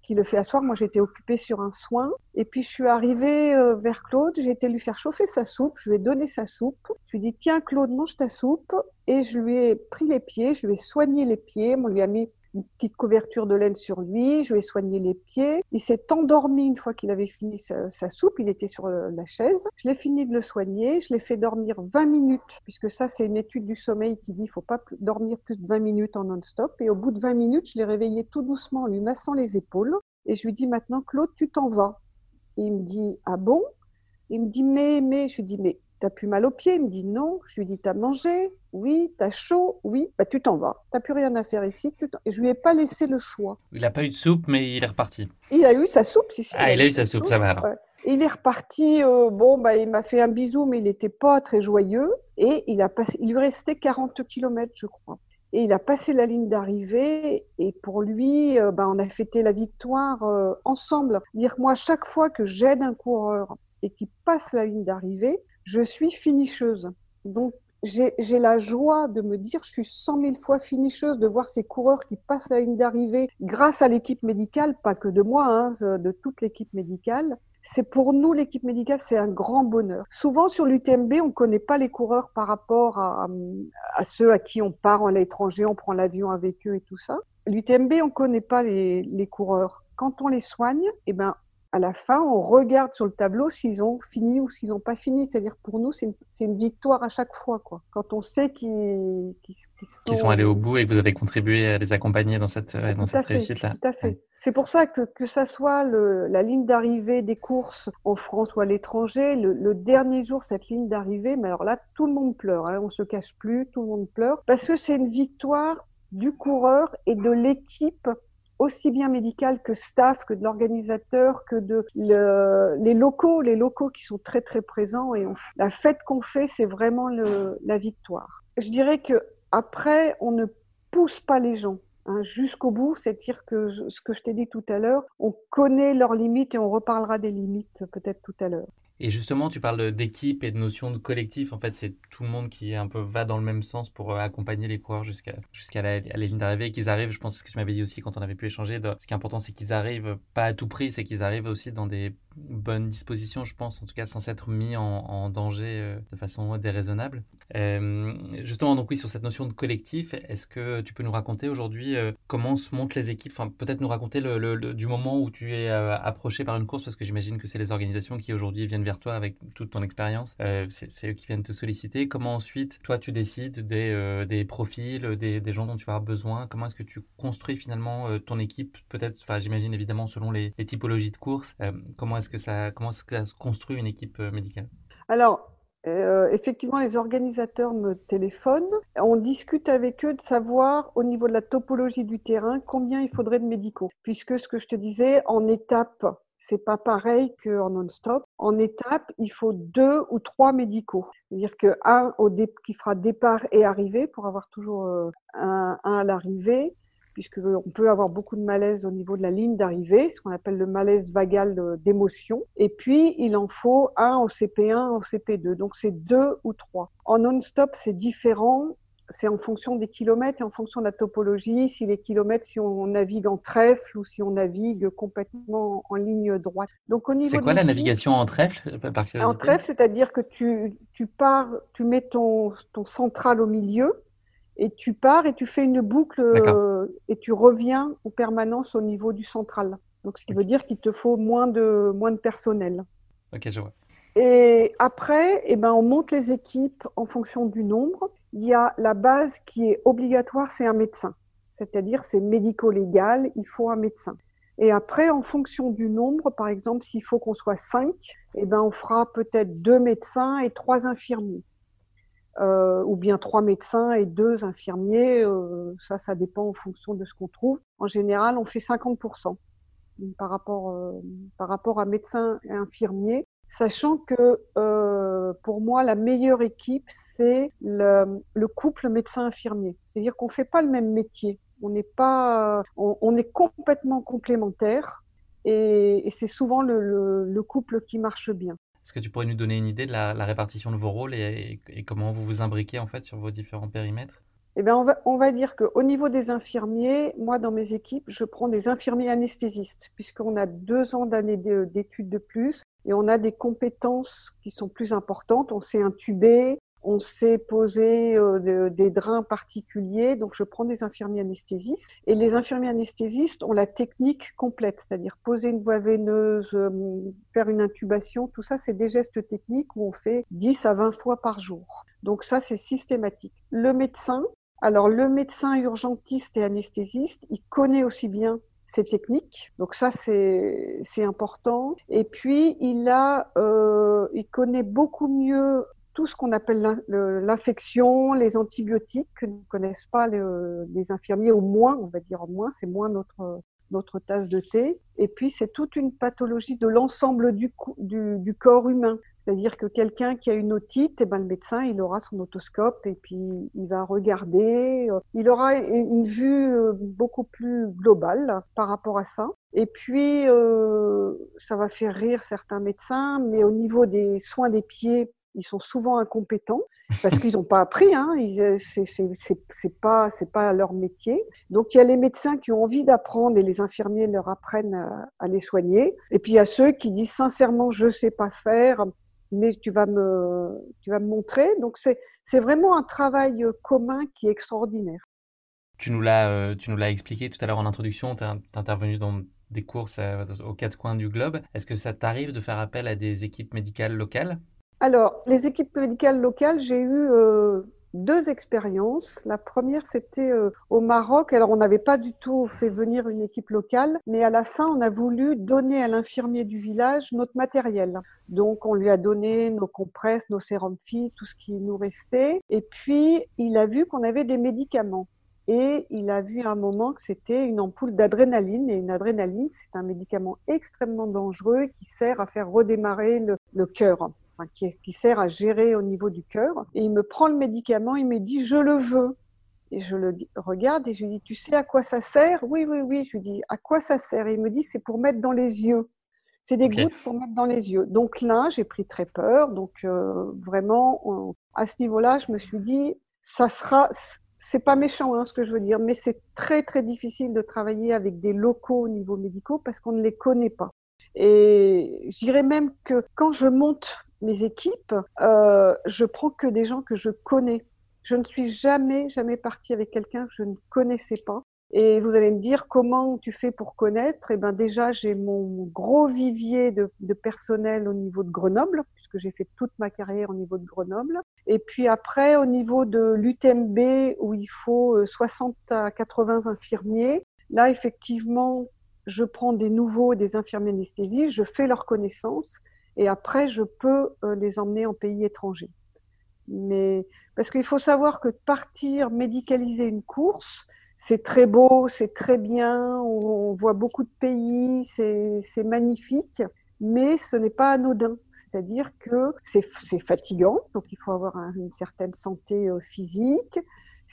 qui le fait asseoir. Moi j'étais occupée sur un soin. Et puis je suis arrivée euh, vers Claude, j'ai été lui faire chauffer sa soupe, je lui ai donné sa soupe. Je lui ai dit tiens Claude, mange ta soupe. Et je lui ai pris les pieds, je lui ai soigné les pieds. On lui a mis une petite couverture de laine sur lui, je lui ai soigné les pieds. Il s'est endormi une fois qu'il avait fini sa, soupe, il était sur euh, la chaise. Je l'ai fini de le soigner, je l'ai fait dormir 20 minutes, puisque ça c'est une étude du sommeil qui dit qu'il ne faut pas dormir plus de 20 minutes en non-stop. Et au bout de 20 minutes, je l'ai réveillé tout doucement en lui massant les épaules. Et je lui dis maintenant, Claude, tu t'en vas. il me dit, ah bon? Il me dit, mais, mais, je lui dis, mais T'as plus mal aux pieds Il me dit non. Je lui dis T'as mangé? Oui. T'as chaud? Oui. Bah, tu t'en vas. T'as plus rien à faire ici. Et je lui ai pas laissé le choix. Il n'a pas eu de soupe, mais il est reparti. Il a eu sa soupe, si, Ah, il a, eu sa soupe, ça va alors. Il est reparti. Euh, bon, bah, il m'a fait un bisou, mais il n'était pas très joyeux. Et il a passé. Il lui restait 40 km, je crois. Et il a passé la ligne d'arrivée et pour lui, euh, bah, on a fêté la victoire euh, ensemble. Dire moi, chaque fois que j'aide un coureur et qu'il passe la ligne d'arrivée, je suis finisseuse. Donc, j'ai la joie de me dire, je suis cent mille fois finisseuse, de voir ces coureurs qui passent la ligne d'arrivée grâce à l'équipe médicale, pas que de moi, hein, de toute l'équipe médicale. C'est pour nous, l'équipe médicale, c'est un grand bonheur. Souvent sur l'UTMB, on ne connaît pas les coureurs par rapport à, ceux à qui on part à l'étranger, on prend l'avion avec eux et tout ça. L'UTMB, on ne connaît pas les, les coureurs. Quand on les soigne, eh ben, à la fin, on regarde sur le tableau s'ils ont fini ou s'ils n'ont pas fini. C'est-à-dire pour nous, c'est une, victoire à chaque fois. Quoi. Quand on sait qu'ils sont... allés au bout et que vous avez contribué à les accompagner dans cette, dans cette réussite-là. Tout à fait. C'est pour ça que que ça soit le, la ligne d'arrivée des courses en France ou à l'étranger, le, dernier jour, cette ligne d'arrivée, mais alors là, tout le monde pleure. Hein, on se cache plus, tout le monde pleure. Parce que c'est une victoire du coureur et de l'équipe aussi bien médical que staff, que de l'organisateur, que de les locaux, les locaux qui sont très très présents. Et la fête qu'on fait, c'est vraiment la victoire. Je dirais que après, on ne pousse pas les gens. hein, jusqu'au bout. C'est-à-dire que ce que je t'ai dit tout à l'heure, on connaît leurs limites et on reparlera des limites peut-être tout à l'heure. Et justement, tu parles d'équipe et de notion de collectif. En fait, c'est tout le monde qui un peu va dans le même sens pour euh, accompagner les coureurs jusqu'à jusqu'à la, ligne d'arrivée qu'ils arrivent. Je pense que ce que tu m'avais dit aussi quand on avait pu échanger. ce qui est important, c'est qu'ils arrivent pas à tout prix, c'est qu'ils arrivent aussi dans des bonnes dispositions, je pense, en tout cas sans s'être mis en, danger euh, de façon déraisonnable. Euh, justement, donc oui, sur cette notion de collectif, est-ce que tu peux nous raconter aujourd'hui comment se montent les équipes? Enfin, peut-être nous raconter le, du moment où tu es approché par une course, parce que j'imagine que c'est les organisations qui aujourd'hui viennent vers toi avec toute ton expérience. Euh, c'est eux qui viennent te solliciter. Comment ensuite, toi, tu décides des, euh, des profils, des, des, gens dont tu vas besoin? Comment est-ce que tu construis finalement euh, ton équipe Peut-être, enfin, j'imagine évidemment selon les, typologies de courses. comment comment se construit une équipe médicale? Alors, effectivement, les organisateurs me téléphonent. On discute avec eux de savoir, au niveau de la topologie du terrain, combien il faudrait de médicaux. Puisque ce que je te disais, en étape, c'est pas pareil qu'en non-stop. En étape, il faut deux ou trois médicaux. C'est-à-dire qu'un qui fera départ et arrivée pour avoir toujours euh, un, à l'arrivée, puisqu'on peut avoir beaucoup de malaise au niveau de la ligne d'arrivée, ce qu'on appelle le malaise vagal d'émotion. Et puis, il en faut un au CP1, au CP2. Donc, c'est deux ou trois. En non-stop, c'est différent c'est en fonction des kilomètres et en fonction de la topologie, si les kilomètres, si on navigue en trèfle ou si on navigue complètement en ligne droite. Donc au niveau C'est quoi la navigation en trèfle par En trèfle, c'est-à-dire que tu, tu pars, tu mets ton, ton central au milieu et tu pars et tu fais une boucle euh, et tu reviens en permanence au niveau du central. Donc ce qui veut dire qu'il te faut moins de, moins de personnel. Ok, je vois. Et après, eh ben, on monte les équipes en fonction du nombre il y a la base qui est obligatoire, c'est un médecin. C'est-à-dire, c'est médico-légal, il faut un médecin. Et après, en fonction du nombre, par exemple, s'il faut qu'on soit cinq, eh ben, on fera peut-être deux médecins et trois infirmiers. Euh, ou bien trois médecins et deux infirmiers. Euh, ça, ça dépend en fonction de ce qu'on trouve. En général, on fait 50% par rapport, euh, par rapport à médecins et infirmiers sachant que euh, pour moi, la meilleure équipe, c'est le, couple médecin-infirmier. C'est-à-dire qu'on ne fait pas le même métier. On n'est pas, on, est complètement complémentaires et, c'est souvent le, couple qui marche bien. Est-ce que tu pourrais nous donner une idée de la, répartition de vos rôles et, comment vous vous imbriquez en fait sur vos différents périmètres? Eh bien, on, va, on va dire qu'au niveau des infirmiers, moi, dans mes équipes, je prends des infirmiers anesthésistes, puisqu'on a deux ans d'années d'études de plus et on a des compétences qui sont plus importantes. On sait intuber, on sait poser euh, des drains particuliers. Donc, je prends des infirmiers anesthésistes. Et les infirmiers anesthésistes ont la technique complète, c'est-à-dire poser une voie veineuse, euh, faire une intubation. Tout ça, c'est des gestes techniques où on fait 10 à 20 fois par jour. Donc, ça, c'est systématique. Le médecin, alors le médecin urgentiste et anesthésiste, il connaît aussi bien ses techniques. Donc ça, c'est important. Et puis, il, a, euh, il connaît beaucoup mieux tout ce qu'on appelle l'infection, les antibiotiques que ne connaissent pas les, infirmiers, au moins, on va dire au moins, c'est moins notre, notre tasse de thé. Et puis, c'est toute une pathologie de l'ensemble du, corps humain. C'est-à-dire que quelqu'un qui a une otite, eh ben, le médecin, il aura son otoscope et puis il va regarder. Euh, il aura une vue euh, beaucoup plus globale par rapport à ça. Et puis, euh, ça va faire rire certains médecins, mais au niveau des soins des pieds, ils sont souvent incompétents parce qu'ils n'ont pas appris. Hein, pas c'est pas leur métier. Donc il y a les médecins qui ont envie d'apprendre et les infirmiers leur apprennent à, à, les soigner. Et puis il y a ceux qui disent sincèrement je sais pas faire mais tu vas me, tu vas me montrer. Donc, c'est, vraiment un travail euh, commun qui est extraordinaire. Tu nous l'as, euh, expliqué tout à l'heure en introduction, tu es intervenu dans des courses euh, aux quatre coins du globe. Est-ce que ça t'arrive de faire appel à des équipes médicales locales? Alors, les équipes médicales locales, j'ai eu deux expériences. La première, c'était euh, au Maroc. Alors, on n'avait pas du tout fait venir une équipe locale, mais à la fin, on a voulu donner à l'infirmier du village notre matériel. Donc, on lui a donné nos compresses, nos sérums filles, tout ce qui nous restait. Et puis, il a vu qu'on avait des médicaments. Et il a vu à un moment que c'était une ampoule d'adrénaline. Et une adrénaline, c'est un médicament extrêmement dangereux qui sert à faire redémarrer le, le cœur qui, sert à gérer au niveau du cœur. Et il me prend le médicament, il me dit je le veux. Et je le regarde et je lui dis, tu sais à quoi ça sert? Oui, oui, oui. Je lui dis, à quoi ça sert? Et il me dit, c'est pour mettre dans les yeux. C'est des gouttes pour mettre dans les yeux. Donc là, j'ai pris très peur. Donc euh, vraiment, à ce niveau-là, je me suis dit, ça sera, c'est pas méchant hein, ce que je veux dire, mais c'est très très difficile de travailler avec des locaux au niveau médicaux parce qu'on ne les connaît pas. Et je dirais même que quand je monte mes équipes, euh, je prends que des gens que je connais. Je ne suis jamais, jamais partie avec quelqu'un que je ne connaissais pas. Et vous allez me dire comment tu fais pour connaître? Eh ben déjà, j'ai mon gros vivier de, de, personnel au niveau de Grenoble, puisque j'ai fait toute ma carrière au niveau de Grenoble. Et puis après, au niveau de l'UTMB, où il faut 60 euh, à 80 infirmiers, là, effectivement, je prends des nouveaux, des infirmiers anesthésie, je fais leur connaissance, et après, je peux euh, les emmener en pays étranger. Mais parce qu'il faut savoir que partir médicaliser une course, c'est très beau, c'est très bien, on voit beaucoup de pays, c'est magnifique, mais ce n'est pas anodin. C'est-à-dire que c'est fatigant, donc il faut avoir une certaine santé euh, physique,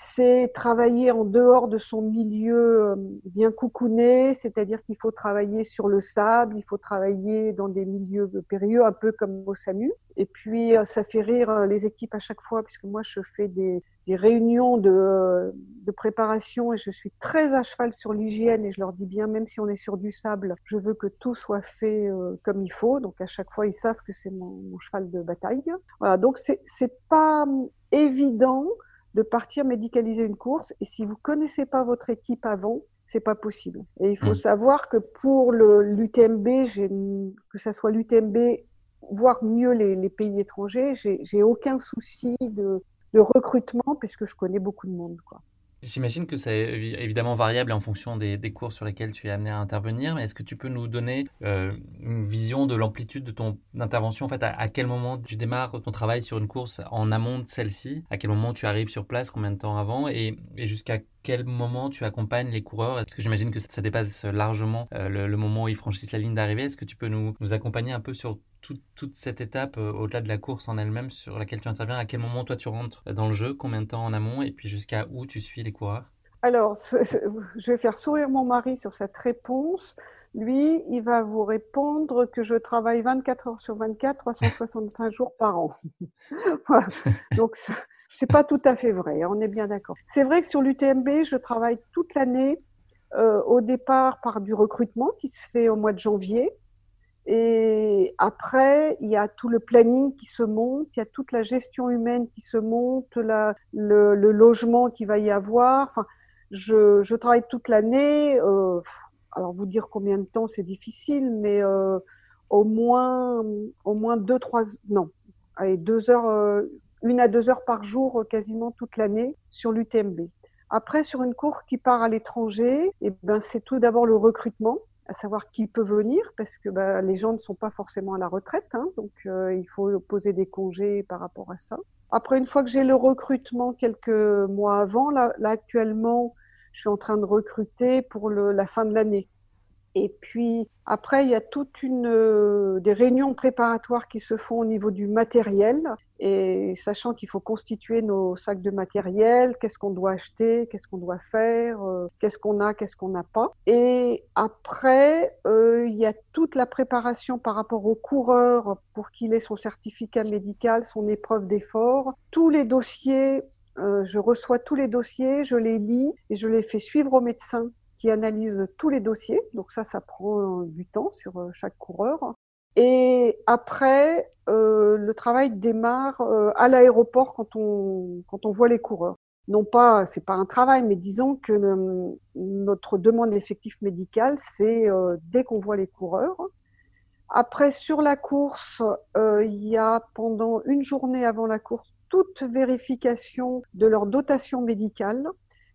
c'est travailler en dehors de son milieu euh, bien coucouné, c'est-à-dire qu'il faut travailler sur le sable, il faut travailler dans des milieux périlleux, un peu comme au SAMU. Et puis, euh, ça fait rire euh, les équipes à chaque fois, puisque moi, je fais des, réunions de, préparation et je suis très à cheval sur l'hygiène et je leur dis bien, même si on est sur du sable, je veux que tout soit fait comme il faut. Donc, à chaque fois, ils savent que c'est mon, mon cheval de bataille. Voilà, donc c'est pas évident de partir médicaliser une course. Et si vous connaissez pas votre équipe avant, c'est pas possible. Et il faut mm. savoir que pour l'UTMB, que ce soit l'UTMB, voire mieux les, pays étrangers, j'ai aucun souci de, de, recrutement puisque je connais beaucoup de monde. Quoi. J'imagine que c'est évidemment variable en fonction des, cours sur lesquels tu es amené à intervenir, mais est-ce que tu peux nous donner euh, une vision de l'amplitude de ton intervention En fait, à, quel moment tu démarres ton travail sur une course en amont de celle-ci? À quel moment tu arrives sur place? Combien de temps avant? Et, jusqu'à quel moment tu accompagnes les coureurs? Parce que j'imagine que ça, dépasse largement euh, le, moment où ils franchissent la ligne d'arrivée. Est-ce que tu peux nous, nous accompagner un peu sur toute cette étape euh, au-delà de la course en elle-même sur laquelle tu interviens À quel moment toi tu rentres dans le jeu Combien de temps en amont Et puis jusqu'à où tu suis les coureurs? Alors, je vais faire sourire mon mari sur cette réponse. Lui, il va vous répondre que je travaille 24 heures sur 24, 365 jours par an. Donc, c'est pas tout à fait vrai, hein, on est bien d'accord. C'est vrai que sur l'UTMB, je travaille toute l'année, euh, au départ par du recrutement qui se fait au mois de janvier. Et après, il y a tout le planning qui se monte, il y a toute la gestion humaine qui se monte, le, logement qui va y avoir. Enfin, je, travaille toute l'année. Euh, alors, vous dire combien de temps, c'est difficile, mais euh, au moins, au moins deux, trois, non, allez, deux heures, euh, une à deux heures par jour, quasiment toute l'année sur l'UTMB. Après, sur une course qui part à l'étranger, eh ben, c'est tout d'abord le recrutement à savoir qui peut venir, parce que bah, les gens ne sont pas forcément à la retraite, hein, donc euh, il faut poser des congés par rapport à ça. Après, une fois que j'ai le recrutement quelques mois avant, là, actuellement, je suis en train de recruter pour la fin de l'année. Et puis après, il y a toute une euh, des réunions préparatoires qui se font au niveau du matériel. Et sachant qu'il faut constituer nos sacs de matériel, qu'est-ce qu'on doit acheter, qu'est-ce qu'on doit faire, euh, qu'est-ce qu'on a, qu'est-ce qu'on n'a pas. Et après, euh, il y a toute la préparation par rapport au coureur pour qu'il ait son certificat médical, son épreuve d'effort, tous les dossiers. je reçois tous les dossiers, je les lis et je les fais suivre au médecin qui analyse tous les dossiers. Donc ça, ça prend du temps sur euh, chaque coureur. Et après, euh, le travail démarre euh, à l'aéroport quand on, quand on voit les coureurs. Non pas, c'est pas un travail, mais disons que notre demande d'effectif médical, c'est dès qu'on voit les coureurs. Après, sur la course, il y a pendant une journée avant la course toute vérification de leur dotation médicale.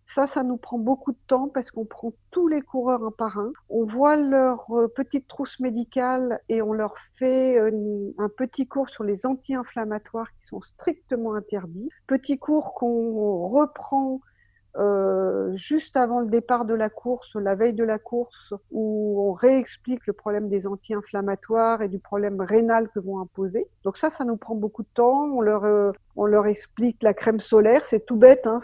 Ça, ça nous prend beaucoup de temps parce qu'on prend tous les coureurs un par un. On voit leur euh, petite trousse médicale et on leur fait euh, un petit cours sur les anti-inflammatoires qui sont strictement interdits. Petit cours qu'on reprend euh, juste avant le départ de la course, la veille de la course, où on réexplique le problème des anti-inflammatoires et du problème rénal que vont imposer. Donc ça, ça nous prend beaucoup de temps. On leur, euh, explique la crème solaire, c'est tout bête, hein,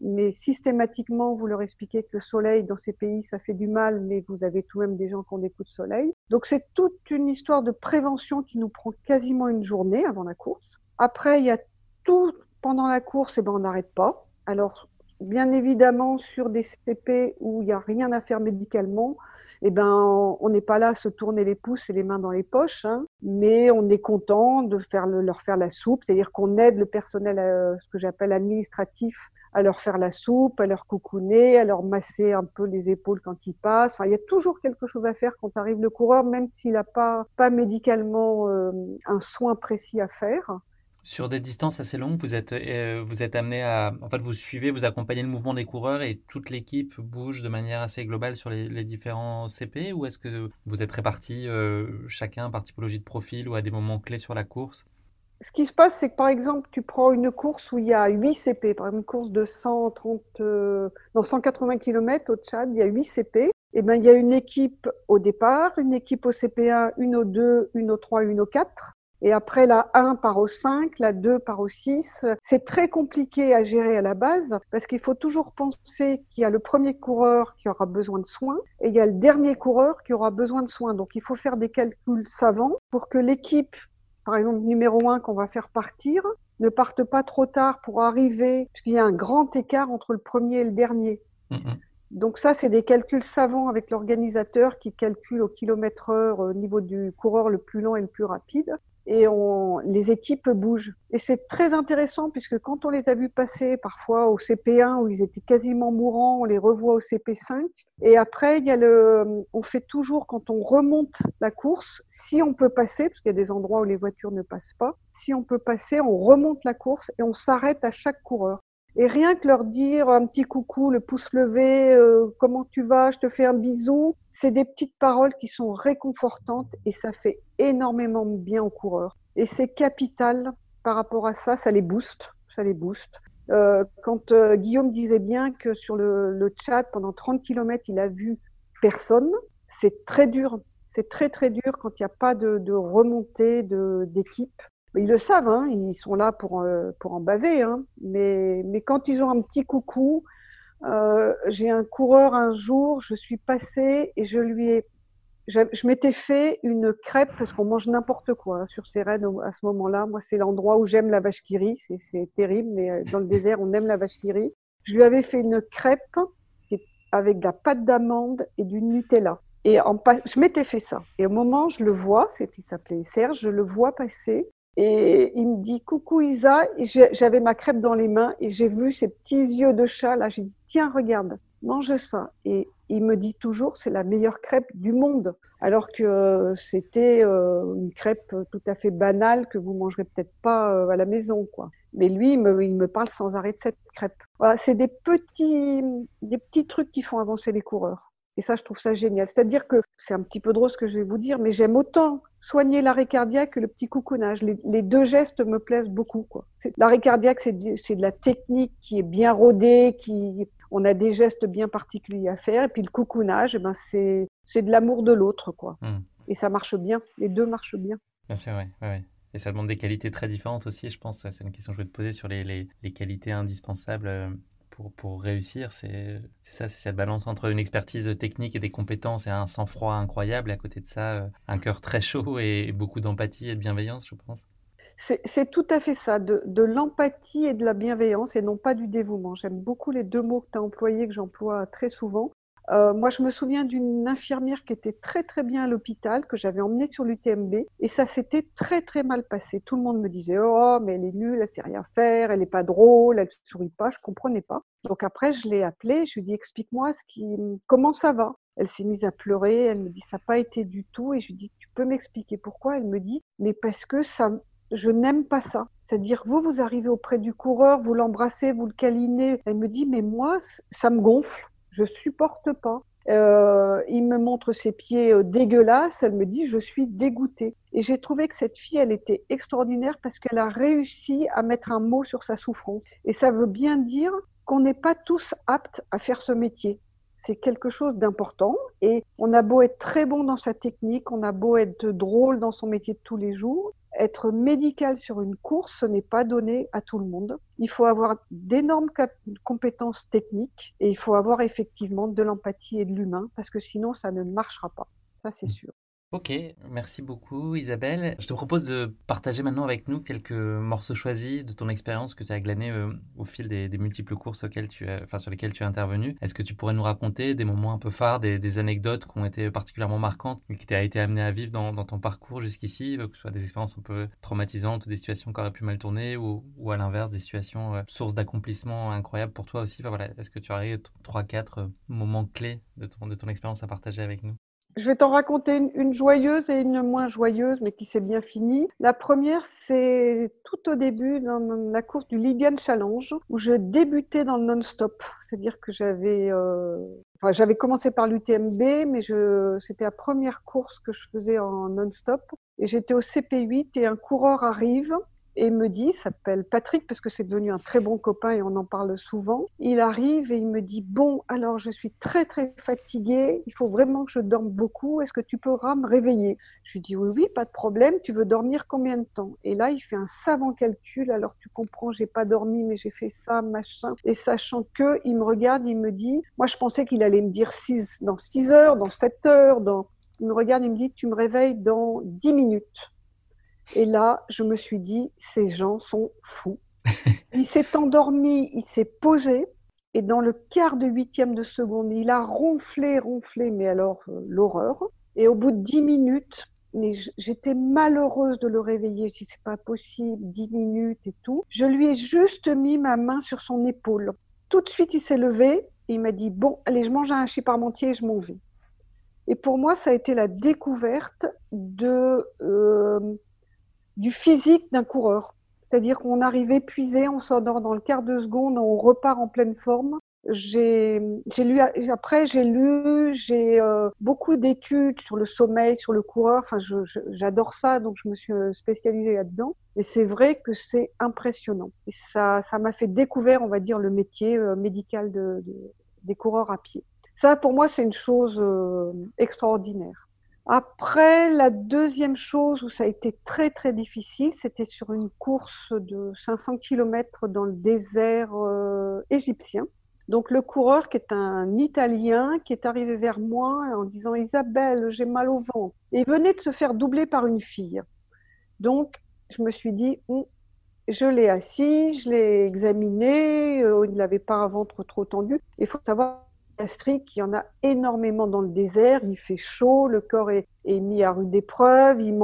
mais systématiquement, vous leur expliquez que le soleil dans ces pays, ça fait du mal, mais vous avez tout de même des gens qui ont des coups de soleil. Donc c'est toute une histoire de prévention qui nous prend quasiment une journée avant la course. Après, il y a tout pendant la course, et ben on n'arrête pas. Alors bien évidemment, sur des CP où il n'y a rien à faire médicalement, eh ben, on n'est pas là à se tourner les pouces et les mains dans les poches, hein, mais on est content de faire leur faire la soupe, c'est-à-dire qu'on aide le personnel, euh, ce que j'appelle administratif, à leur faire la soupe, à leur coucouner, à leur masser un peu les épaules quand ils passent. il y a toujours quelque chose à faire quand arrive le coureur, même s'il n'a pas, pas médicalement euh, un soin précis à faire. Sur des distances assez longues, vous êtes, euh, vous êtes amené à. En fait, vous suivez, vous accompagnez le mouvement des coureurs et toute l'équipe bouge de manière assez globale sur les, différents CP Ou est-ce que vous êtes répartis euh, chacun par typologie de profil ou à des moments clés sur la course? Ce qui se passe, c'est que par exemple, tu prends une course où il y a 8 CP, par exemple, une course de 130, euh, 180 km au Tchad, il y a 8 CP. Et ben, il y a une équipe au départ, une équipe au CP1, une au 2, une au 3, une au 4. Et après, la 1 part au 5, la 2 part au 6. C'est très compliqué à gérer à la base parce qu'il faut toujours penser qu'il y a le premier coureur qui aura besoin de soins et il y a le dernier coureur qui aura besoin de soins. Donc, il faut faire des calculs savants pour que l'équipe, par exemple, numéro 1 qu'on va faire partir, ne parte pas trop tard pour arriver, puisqu'il y a un grand écart entre le premier et le dernier. Mm-hmm. Donc ça, c'est des calculs savants avec l'organisateur qui calcule au kilomètre heure au niveau du coureur le plus lent et le plus rapide et on, les équipes bougent. Et c'est très intéressant puisque quand on les a vus passer parfois au CP1 où ils étaient quasiment mourants, on les revoit au CP5. Et après, il y a le, on fait toujours quand on remonte la course, si on peut passer, parce qu'il y a des endroits où les voitures ne passent pas, si on peut passer, on remonte la course et on s'arrête à chaque coureur. Et rien que leur dire un petit coucou, le pouce levé, euh, comment tu vas, je te fais un bisou, c'est des petites paroles qui sont réconfortantes et ça fait énormément de bien aux coureurs. Et c'est capital par rapport à ça, ça les booste, ça les booste. Euh, quand euh, Guillaume disait bien que sur le, le chat, pendant 30 km, il a vu personne, c'est très dur. C'est très très dur quand il n'y a pas de, de remontée d'équipe ils le savent, hein, ils sont là pour, euh, pour en baver. Hein. mais, mais quand ils ont un petit coucou, euh, j'ai un coureur un jour, je suis passée et je lui ai. Je, m'étais fait une crêpe parce qu'on mange n'importe quoi hein, sur ces raids à ce moment-là. Moi, c'est l'endroit où j'aime la vache qui rit. C'est terrible, mais euh, dans le désert, on aime la vache qui rit. Je lui avais fait une crêpe avec de la pâte d'amande et du Nutella. Et je m'étais fait ça. Et au moment, je le vois, il s'appelait Serge, je le vois passer. Et il me dit coucou Isa, j'avais ma crêpe dans les mains et j'ai vu ses petits yeux de chat là. J'ai dit tiens regarde, mange ça. Et il me dit toujours c'est la meilleure crêpe du monde, alors que c'était euh, une crêpe tout à fait banale que vous mangerez peut-être pas euh, à la maison quoi. Mais lui il me, il me parle sans arrêt de cette crêpe. Voilà, c'est des petits des petits trucs qui font avancer les coureurs. Et ça, je trouve ça génial. C'est-à-dire que c'est un petit peu drôle ce que je vais vous dire, mais j'aime autant soigner l'arrêt cardiaque que le petit coucounage. Les, deux gestes me plaisent beaucoup. L'arrêt cardiaque, c'est de, la technique qui est bien rodée, qui, on a des gestes bien particuliers à faire. Et puis le coucounage, eh ben c'est, de l'amour de l'autre. quoi. Hmm. Et ça marche bien. Les deux marchent bien. Bien sûr, oui. Et ça demande des qualités très différentes aussi, je pense. C'est une question que je vais te poser sur les, les qualités indispensables euh, pour, réussir, c'est ça, c'est cette balance entre une expertise technique et des compétences et un sang-froid incroyable, et à côté de ça, euh, un cœur très chaud et beaucoup d'empathie et de bienveillance, je pense. C'est tout à fait ça, de, de l'empathie et de la bienveillance et non pas du dévouement. J'aime beaucoup les deux mots que tu as employés, que j'emploie très souvent. Euh, moi, je me souviens d'une infirmière qui était très très bien à l'hôpital, que j'avais emmenée sur l'UTMB, et ça s'était très très mal passé. Tout le monde me disait Oh, mais elle est nulle, elle sait rien faire, elle n'est pas drôle, elle ne sourit pas, je comprenais pas. Donc après, je l'ai appelée, je lui ai dit Explique-moi ce qui... comment ça va. Elle s'est mise à pleurer, elle me dit Ça n'a pas été du tout, et je lui dis Tu peux m'expliquer pourquoi Elle me dit Mais parce que ça, je n'aime pas ça. C'est-à-dire, vous, vous arrivez auprès du coureur, vous l'embrassez, vous le câlinez. Elle me dit, mais moi, ça me gonfle je supporte pas. Euh, il me montre ses pieds euh, dégueulasses, elle me dit je suis dégoûtée. Et j'ai trouvé que cette fille, elle était extraordinaire parce qu'elle a réussi à mettre un mot sur sa souffrance. Et ça veut bien dire qu'on n'est pas tous aptes à faire ce métier. C'est quelque chose d'important et on a beau être très bon dans sa technique, on a beau être drôle dans son métier de tous les jours, être médical sur une course, ce n'est pas donné à tout le monde. Il faut avoir d'énormes compétences techniques et il faut avoir effectivement de l'empathie et de l'humain parce que sinon ça ne marchera pas. Ça, c'est sûr. Ok, merci beaucoup Isabelle. Je te propose de partager maintenant avec nous quelques morceaux choisis de ton expérience que tu as glané euh, au fil des, multiples courses auxquelles sur lesquelles tu es intervenu. Est-ce que tu pourrais nous raconter des moments un peu phares, des, anecdotes qui ont été particulièrement marquantes et qui t'ont été amené à vivre dans, ton parcours jusqu'ici, euh, que ce soit des expériences un peu traumatisantes ou des situations qui auraient pu mal tourner ou, à l'inverse des situations euh, sources d'accomplissement incroyables pour toi aussi? Est-ce que tu aurais trois, quatre moments clés de ton expérience à partager avec nous? Je vais t'en raconter une, joyeuse et une moins joyeuse, mais qui s'est bien finie. La première, c'est tout au début dans la course du Libyan Challenge, où je débutais dans le non-stop. C'est-à-dire que j'avais, euh, enfin, j'avais commencé par l'UTMB, mais c'était la première course que je faisais en non-stop. Et j'étais au CP8 et un coureur arrive et me dit, s'appelle Patrick parce que c'est devenu un très bon copain et on en parle souvent. Il arrive et il me dit bon, alors je suis très très fatiguée, il faut vraiment que je dorme beaucoup. Est-ce que tu pourras me réveiller? Je lui dis oui oui, pas de problème. Tu veux dormir combien de temps? Et là, il fait un savant calcul. Alors tu comprends, j'ai pas dormi, mais j'ai fait ça, machin. Et sachant que il me regarde, il me dit, moi je pensais qu'il allait me dire 6 dans 6 heures, dans 7 heures, dans il me regarde, il me dit tu me réveilles dans 10 minutes. Et là, je me suis dit, ces gens sont fous. Il s'est endormi, il s'est posé, et dans le quart de huitième de seconde, il a ronflé, ronflé, mais alors euh, l'horreur. Et au bout de dix minutes, mais j'étais malheureuse de le réveiller. Je dis, c'est pas possible, dix minutes et tout. Je lui ai juste mis ma main sur son épaule. Tout de suite, il s'est levé et il m'a dit, bon, allez, je mange un hachis parmentier et je m'en vais. Et pour moi, ça a été la découverte de euh, du physique d'un coureur. C'est-à-dire qu'on arrive épuisé, on s'endort dans le quart de seconde, on repart en pleine forme. J'ai lu après j'ai lu j'ai euh, beaucoup d'études sur le sommeil sur le coureur. Enfin j'adore ça donc je me suis euh, spécialisée là-dedans. Et c'est vrai que c'est impressionnant. Et ça ça m'a fait découvrir on va dire le métier euh, médical de, des coureurs à pied. Ça pour moi c'est une chose extraordinaire après, la deuxième chose où ça a été très très difficile, c'était sur une course de 500 km dans le désert euh, égyptien. Donc le coureur, qui est un Italien, qui est arrivé vers moi en disant Isabelle, j'ai mal au ventre. Et il venait de se faire doubler par une fille. Donc je me suis dit, je l'ai assis, je l'ai examiné, euh, il n'avait pas un ventre trop tendu. Il faut savoir gastrique, il y en a énormément dans le désert, il fait chaud, le corps est, mis à rude épreuve, il,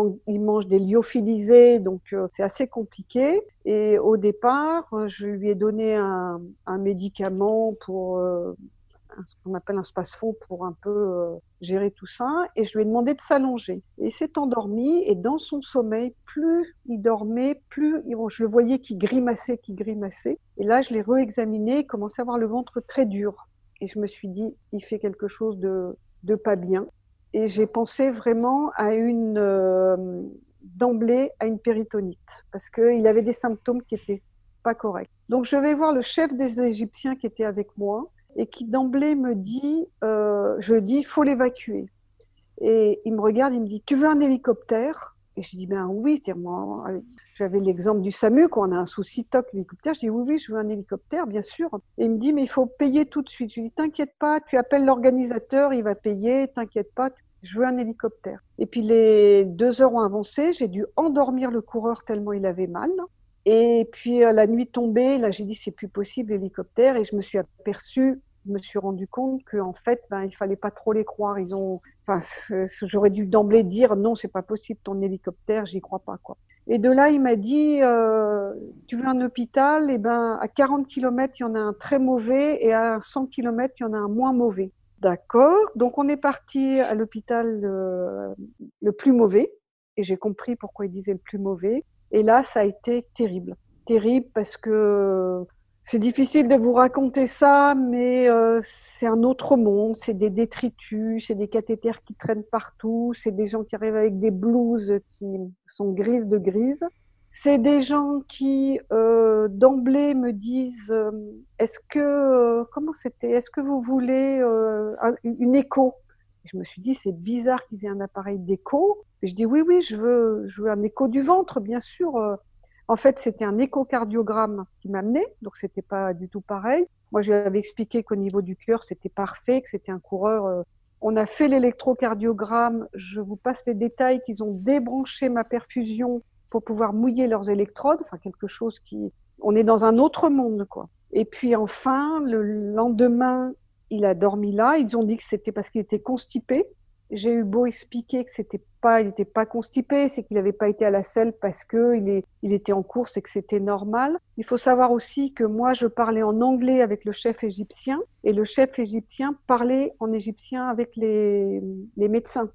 mange des lyophilisés, donc euh, c'est assez compliqué. Et au départ, je lui ai donné un, médicament pour euh, ce qu'on appelle un space-fond pour un peu euh, gérer tout ça, et je lui ai demandé de s'allonger. Il s'est endormi, et dans son sommeil, plus il dormait, plus je le voyais qui grimaçait, qui grimaçait. Et là, je l'ai réexaminé, il commençait à avoir le ventre très dur et je me suis dit, il fait quelque chose de, pas bien. Et j'ai pensé vraiment à une, euh, d'emblée, à une péritonite, parce qu'il avait des symptômes qui étaient pas corrects. Donc je vais voir le chef des Égyptiens qui était avec moi et qui d'emblée me dit, euh, je dis, faut l'évacuer. Et il me regarde, il me dit, tu veux un hélicoptère? Et je dis, ben oui, moi, j'avais l'exemple du SAMU, quand on a un souci, toc, l'hélicoptère. Je dis oui, oui, je veux un hélicoptère, bien sûr. Et il me dit, mais il faut payer tout de suite. Je lui dis, t'inquiète pas, tu appelles l'organisateur, il va payer, t'inquiète pas, je veux un hélicoptère. Et puis les deux heures ont avancé, j'ai dû endormir le coureur tellement il avait mal. Et puis euh, la nuit tombée, là j'ai dit c'est plus possible l'hélicoptère et je me suis aperçue, je me suis rendu compte qu'en fait ben il fallait pas trop les croire. Ils ont, enfin j'aurais dû d'emblée dire non c'est pas possible ton hélicoptère, j'y crois pas quoi. Et de là, il m'a dit, euh, tu veux un hôpital? Eh ben, à 40 km, il y en a un très mauvais et à 100 km, il y en a un moins mauvais. D'accord. Donc, on est parti à l'hôpital euh, le plus mauvais. Et j'ai compris pourquoi il disait le plus mauvais. Et là, ça a été terrible. Terrible parce que c'est difficile de vous raconter ça, mais euh, c'est un autre monde. C'est des détritus, c'est des cathéters qui traînent partout, c'est des gens qui arrivent avec des blouses qui sont grises de grises. C'est des gens qui euh, d'emblée me disent euh, est-ce que comment c'était? Est-ce que vous voulez une écho? Je me suis dit c'est bizarre qu'ils aient un appareil d'écho. Je dis oui oui je veux je veux un écho du ventre bien sûr. En fait c'était un échocardiogramme qui m'amenait donc c'était pas du tout pareil. Moi je lui avais expliqué qu'au niveau du cœur c'était parfait que c'était un coureur on a fait l'électrocardiogramme. Je vous passe les détails qu'ils ont débranché ma perfusion pour pouvoir mouiller leurs électrodes, enfin quelque chose qui, on est dans un autre monde quoi. Et puis enfin, le lendemain, il a dormi là. Ils ont dit que c'était parce qu'il était constipé. J'ai eu beau expliquer que c'était pas, il n'était pas constipé, c'est qu'il n'avait pas été à la selle parce que il, est, il était en course et que c'était normal. Il faut savoir aussi que moi, je parlais en anglais avec le chef égyptien et le chef égyptien parlait en égyptien avec les, les médecins.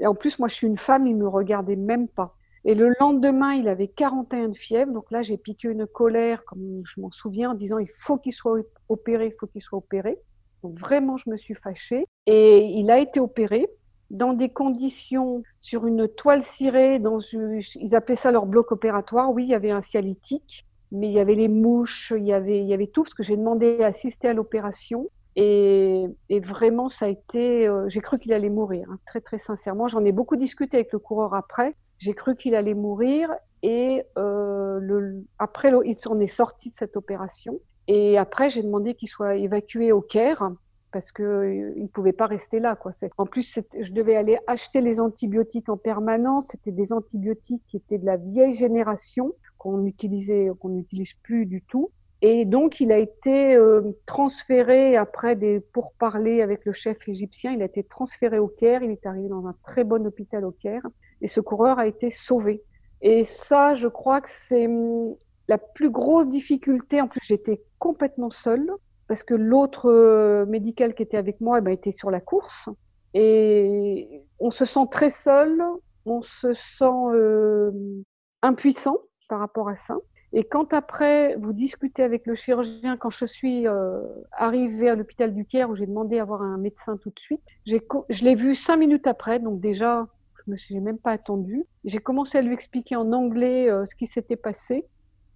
Et en plus, moi, je suis une femme, il me regardait même pas. Et le lendemain, il avait 41 de fièvre. Donc là, j'ai piqué une colère, comme je m'en souviens, en disant il faut qu'il soit opéré, il faut qu'il soit opéré. Donc vraiment, je me suis fâchée. Et il a été opéré dans des conditions sur une toile cirée, ils appelaient ça leur bloc opératoire. Oui, il y avait un cialytique, mais il y avait les mouches, il y avait, tout, parce que j'ai demandé à assister à l'opération. Et, vraiment, ça a été. Euh, j'ai cru qu'il allait mourir, hein, très très sincèrement. J'en ai beaucoup discuté avec le coureur après. J'ai cru qu'il allait mourir et euh, après, il s'en est sorti de cette opération. Et après, j'ai demandé qu'il soit évacué au Caire parce qu'il euh, ne pouvait pas rester là. En plus, je devais aller acheter les antibiotiques en permanence. C'était des antibiotiques qui étaient de la vieille génération qu'on utilisait, qu'on n'utilise plus du tout. Et donc, il a été euh, transféré après des pourparlers avec le chef égyptien. Il a été transféré au Caire. Il est arrivé dans un très bon hôpital au Caire et ce coureur a été sauvé. Et ça, je crois que c'est hum, la plus grosse difficulté. En plus, j'étais complètement seule parce que l'autre euh, médical qui était avec moi eh ben, était sur la course. Et on se sent très seul, on se sent euh, impuissant par rapport à ça. Et quand après, vous discutez avec le chirurgien, quand je suis euh, arrivée à l'hôpital du Caire, où j'ai demandé à voir un médecin tout de suite, je l'ai vu cinq minutes après, donc déjà, je me suis même pas attendue. J'ai commencé à lui expliquer en anglais ce qui s'était passé.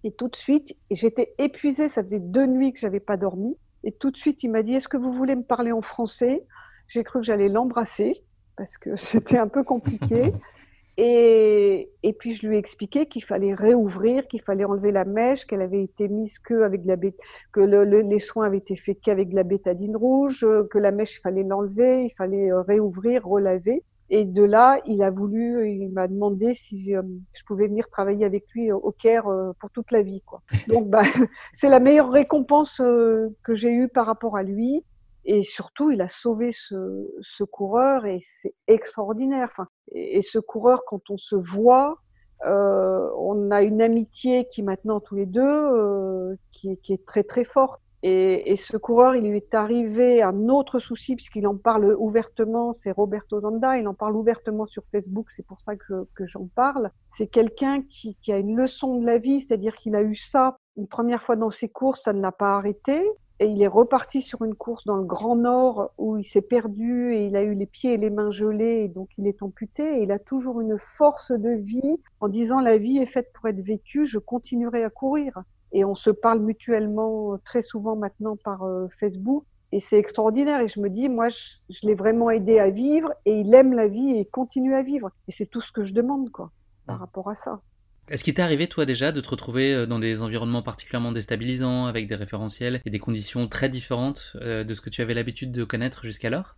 Et tout de suite, j'étais épuisée, ça faisait deux nuits que j'avais pas dormi. Et tout de suite, il m'a dit, est-ce que vous voulez me parler en français? J'ai cru que j'allais l'embrasser parce que c'était un peu compliqué. Et, et, puis je lui ai expliqué qu'il fallait réouvrir, qu'il fallait enlever la mèche, qu'elle avait été mise que avec la que le, les soins avaient été faits qu'avec de la bétadine rouge, que la mèche il fallait l'enlever, il fallait euh, réouvrir, relaver. Et de là, il a voulu, il m'a demandé si euh, je pouvais venir travailler avec lui au Caire euh, pour toute la vie. Quoi. Donc, bah, c'est la meilleure récompense euh, que j'ai eue par rapport à lui. Et surtout, il a sauvé ce, ce coureur et c'est extraordinaire. Enfin, et, et, ce coureur, quand on se voit, euh, on a une amitié qui maintenant tous les deux, euh, qui, qui, est très très forte. Et, ce coureur, il lui est arrivé un autre souci, puisqu'il en parle ouvertement, c'est Roberto Zanda, il en parle ouvertement sur Facebook, c'est pour ça que, que j'en parle. C'est quelqu'un qui, qui, a une leçon de la vie, c'est-à-dire qu'il a eu ça une première fois dans ses courses, ça ne l'a pas arrêté, et il est reparti sur une course dans le Grand Nord où il s'est perdu et il a eu les pieds et les mains gelés, et donc il est amputé, et il a toujours une force de vie en disant la vie est faite pour être vécue, je continuerai à courir et on se parle mutuellement très souvent maintenant par euh, Facebook. Et c'est extraordinaire. Et je me dis, moi, je, je l'ai vraiment aidé à vivre et il aime la vie et continue à vivre. Et c'est tout ce que je demande, quoi, par mmh. rapport à ça. Est-ce qu'il t'est arrivé, toi, déjà, de te retrouver euh, dans des environnements particulièrement déstabilisants, avec des référentiels et des conditions très différentes euh, de ce que tu avais l'habitude de connaître jusqu'alors?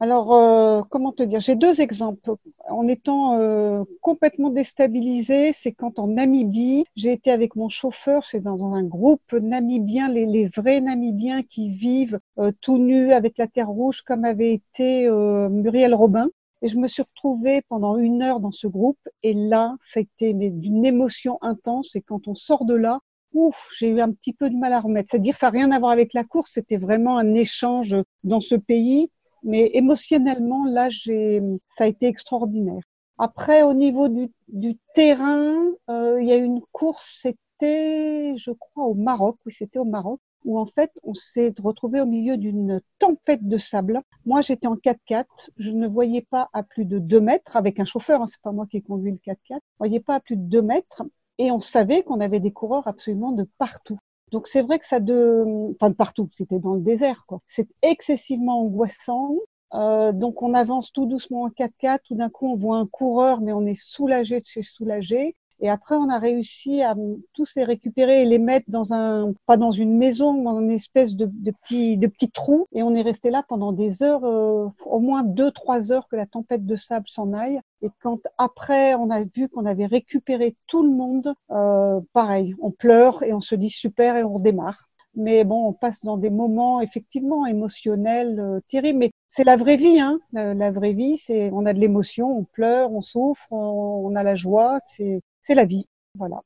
Alors, euh, comment te dire J'ai deux exemples. En étant euh, complètement déstabilisée, c'est quand en Namibie, j'ai été avec mon chauffeur, c'est dans un groupe namibien, les, les vrais Namibiens qui vivent euh, tout nus avec la terre rouge, comme avait été euh, Muriel Robin. Et je me suis retrouvée pendant une heure dans ce groupe. Et là, ça a été d'une émotion intense. Et quand on sort de là, ouf, j'ai eu un petit peu de mal à remettre. C'est-à-dire, ça n'a rien à voir avec la course. C'était vraiment un échange dans ce pays mais émotionnellement, là, j'ai, ça a été extraordinaire. Après, au niveau du, du terrain, euh, il y a une course, c'était, je crois, au Maroc. Oui, c'était au Maroc où en fait on s'est retrouvé au milieu d'une tempête de sable. Moi j'étais en 4x4, je ne voyais pas à plus de 2 mètres avec un chauffeur, hein, c'est pas moi qui ai conduit le 4x4, je voyais pas à plus de 2 mètres et on savait qu'on avait des coureurs absolument de partout. Donc c'est vrai que ça de, enfin de partout, c'était dans le désert quoi. C'est excessivement angoissant. Euh, donc on avance tout doucement en 4x4, tout d'un coup on voit un coureur, mais on est soulagé de chez soulagé. Et après, on a réussi à tous les récupérer et les mettre dans un, pas dans une maison, mais dans une espèce de, de petit, de petits trous. Et on est resté là pendant des heures, euh, au moins deux, trois heures que la tempête de sable s'en aille. Et quand après, on a vu qu'on avait récupéré tout le monde, euh, pareil, on pleure et on se dit super et on redémarre. Mais bon, on passe dans des moments effectivement émotionnels euh, terribles. Mais c'est la vraie vie, hein. La, vraie vie, c'est on a de l'émotion, on pleure, on souffre, on, on a la joie. C'est c'est la vie. Voilà.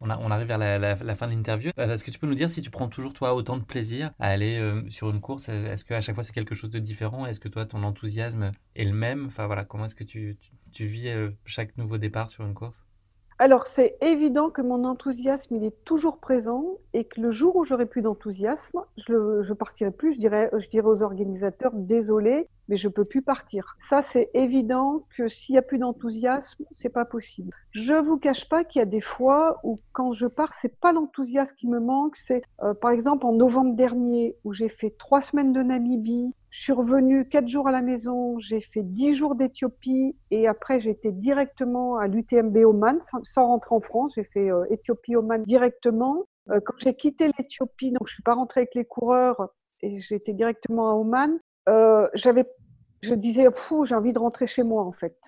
On, arrive vers la, fin de l'interview. Euh, est-ce que tu peux nous dire si tu prends toujours toi autant de plaisir à aller euh, sur une course? Est-ce qu'à chaque fois c'est quelque chose de différent? Est-ce que toi ton enthousiasme est le même? Enfin voilà, comment est-ce que tu, vis euh, chaque nouveau départ sur une course? Alors, c'est évident que mon enthousiasme, il est toujours présent et que le jour où j'aurai plus d'enthousiasme, je partirai plus. Je dirais, je aux organisateurs, désolé, mais je peux plus partir. Ça, c'est évident que s'il y a plus d'enthousiasme, c'est pas possible. Je vous cache pas qu'il y a des fois où quand je pars, c'est pas l'enthousiasme qui me manque. C'est, euh, par exemple, en novembre dernier, où j'ai fait trois semaines de Namibie, je suis revenue quatre jours à la maison, j'ai fait dix jours d'Éthiopie et après j'étais directement à l'UTMB Oman sans, rentrer en France. J'ai fait euh, Éthiopie-Oman directement. Euh, quand j'ai quitté l'Éthiopie, donc je suis pas rentrée avec les coureurs et j'étais directement à Oman, euh, j'avais, je disais, fou, j'ai envie de rentrer chez moi en fait.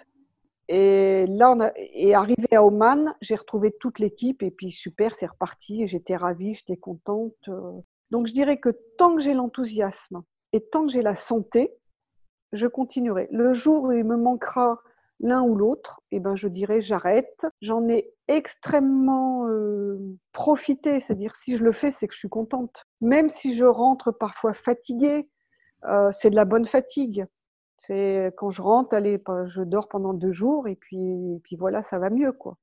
Et là, on et arrivé à Oman, j'ai retrouvé toute l'équipe et puis super, c'est reparti. J'étais ravie, j'étais contente. Donc je dirais que tant que j'ai l'enthousiasme, et tant que j'ai la santé, je continuerai. Le jour où il me manquera l'un ou l'autre, eh ben, je dirais j'arrête. J'en ai extrêmement euh, profité, c'est-à-dire si je le fais, c'est que je suis contente. Même si je rentre parfois fatiguée, euh, c'est de la bonne fatigue. C'est quand je rentre, allez, je dors pendant deux jours et puis, puis voilà, ça va mieux, quoi.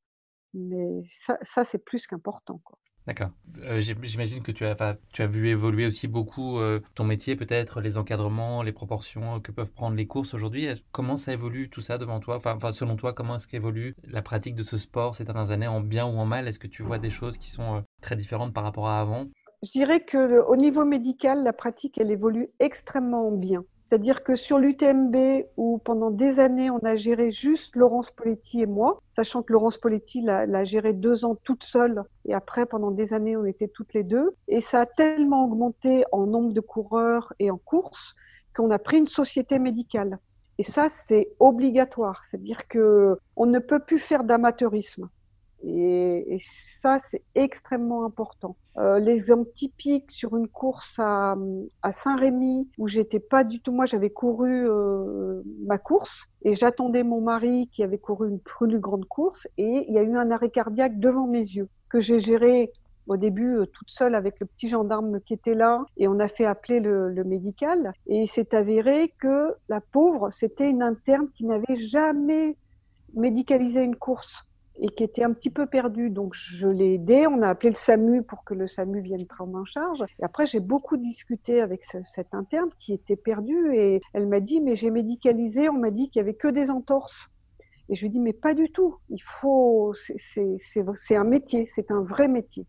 Mais ça, ça c'est plus qu'important, quoi. D'accord. Euh, j'imagine que tu as, tu as vu évoluer aussi beaucoup euh, ton métier, peut-être les encadrements, les proportions que peuvent prendre les courses aujourd'hui. Comment ça évolue tout ça devant toi? Enfin, selon toi, comment est-ce qu'évolue la pratique de ce sport ces dernières années, en bien ou en mal? Est-ce que tu vois des choses qui sont euh, très différentes par rapport à avant? Je dirais que au niveau médical, la pratique, elle évolue extrêmement bien. C'est-à-dire que sur l'UTMB, où pendant des années on a géré juste Laurence Poletti et moi, sachant que Laurence Poletti l'a géré deux ans toute seule, et après pendant des années on était toutes les deux, et ça a tellement augmenté en nombre de coureurs et en courses qu'on a pris une société médicale. Et ça, c'est obligatoire. C'est-à-dire que on ne peut plus faire d'amateurisme. Et, ça, c'est extrêmement important. Euh, L'exemple typique sur une course à, Saint-Rémy, où j'étais pas du tout, moi j'avais couru euh, ma course et j'attendais mon mari qui avait couru une plus grande course et il y a eu un arrêt cardiaque devant mes yeux que j'ai géré au début euh, toute seule avec le petit gendarme qui était là et on a fait appeler le, le médical et il s'est avéré que la pauvre, c'était une interne qui n'avait jamais médicalisé une course et qui était un petit peu perdu. Donc, je l'ai aidé. On a appelé le SAMU pour que le SAMU vienne prendre en charge. Et après, j'ai beaucoup discuté avec cette interne qui était perdue et elle m'a dit, mais j'ai médicalisé. On m'a dit qu'il y avait que des entorses. Et je lui ai dit, mais pas du tout. Il faut, c'est un métier, c'est un vrai métier.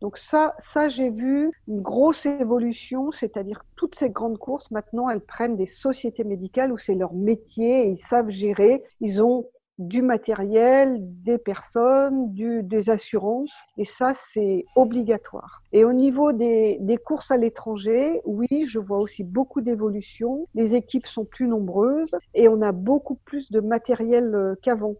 Donc ça, ça j'ai vu une grosse évolution, c'est-à-dire toutes ces grandes courses, maintenant, elles prennent des sociétés médicales où c'est leur métier et ils savent gérer. Ils ont du matériel, des personnes, des assurances, et ça, c'est obligatoire. Et au niveau des, courses à l'étranger, oui, je vois aussi beaucoup d'évolution. Les équipes sont plus nombreuses et on a beaucoup plus de matériel euh, qu'avant.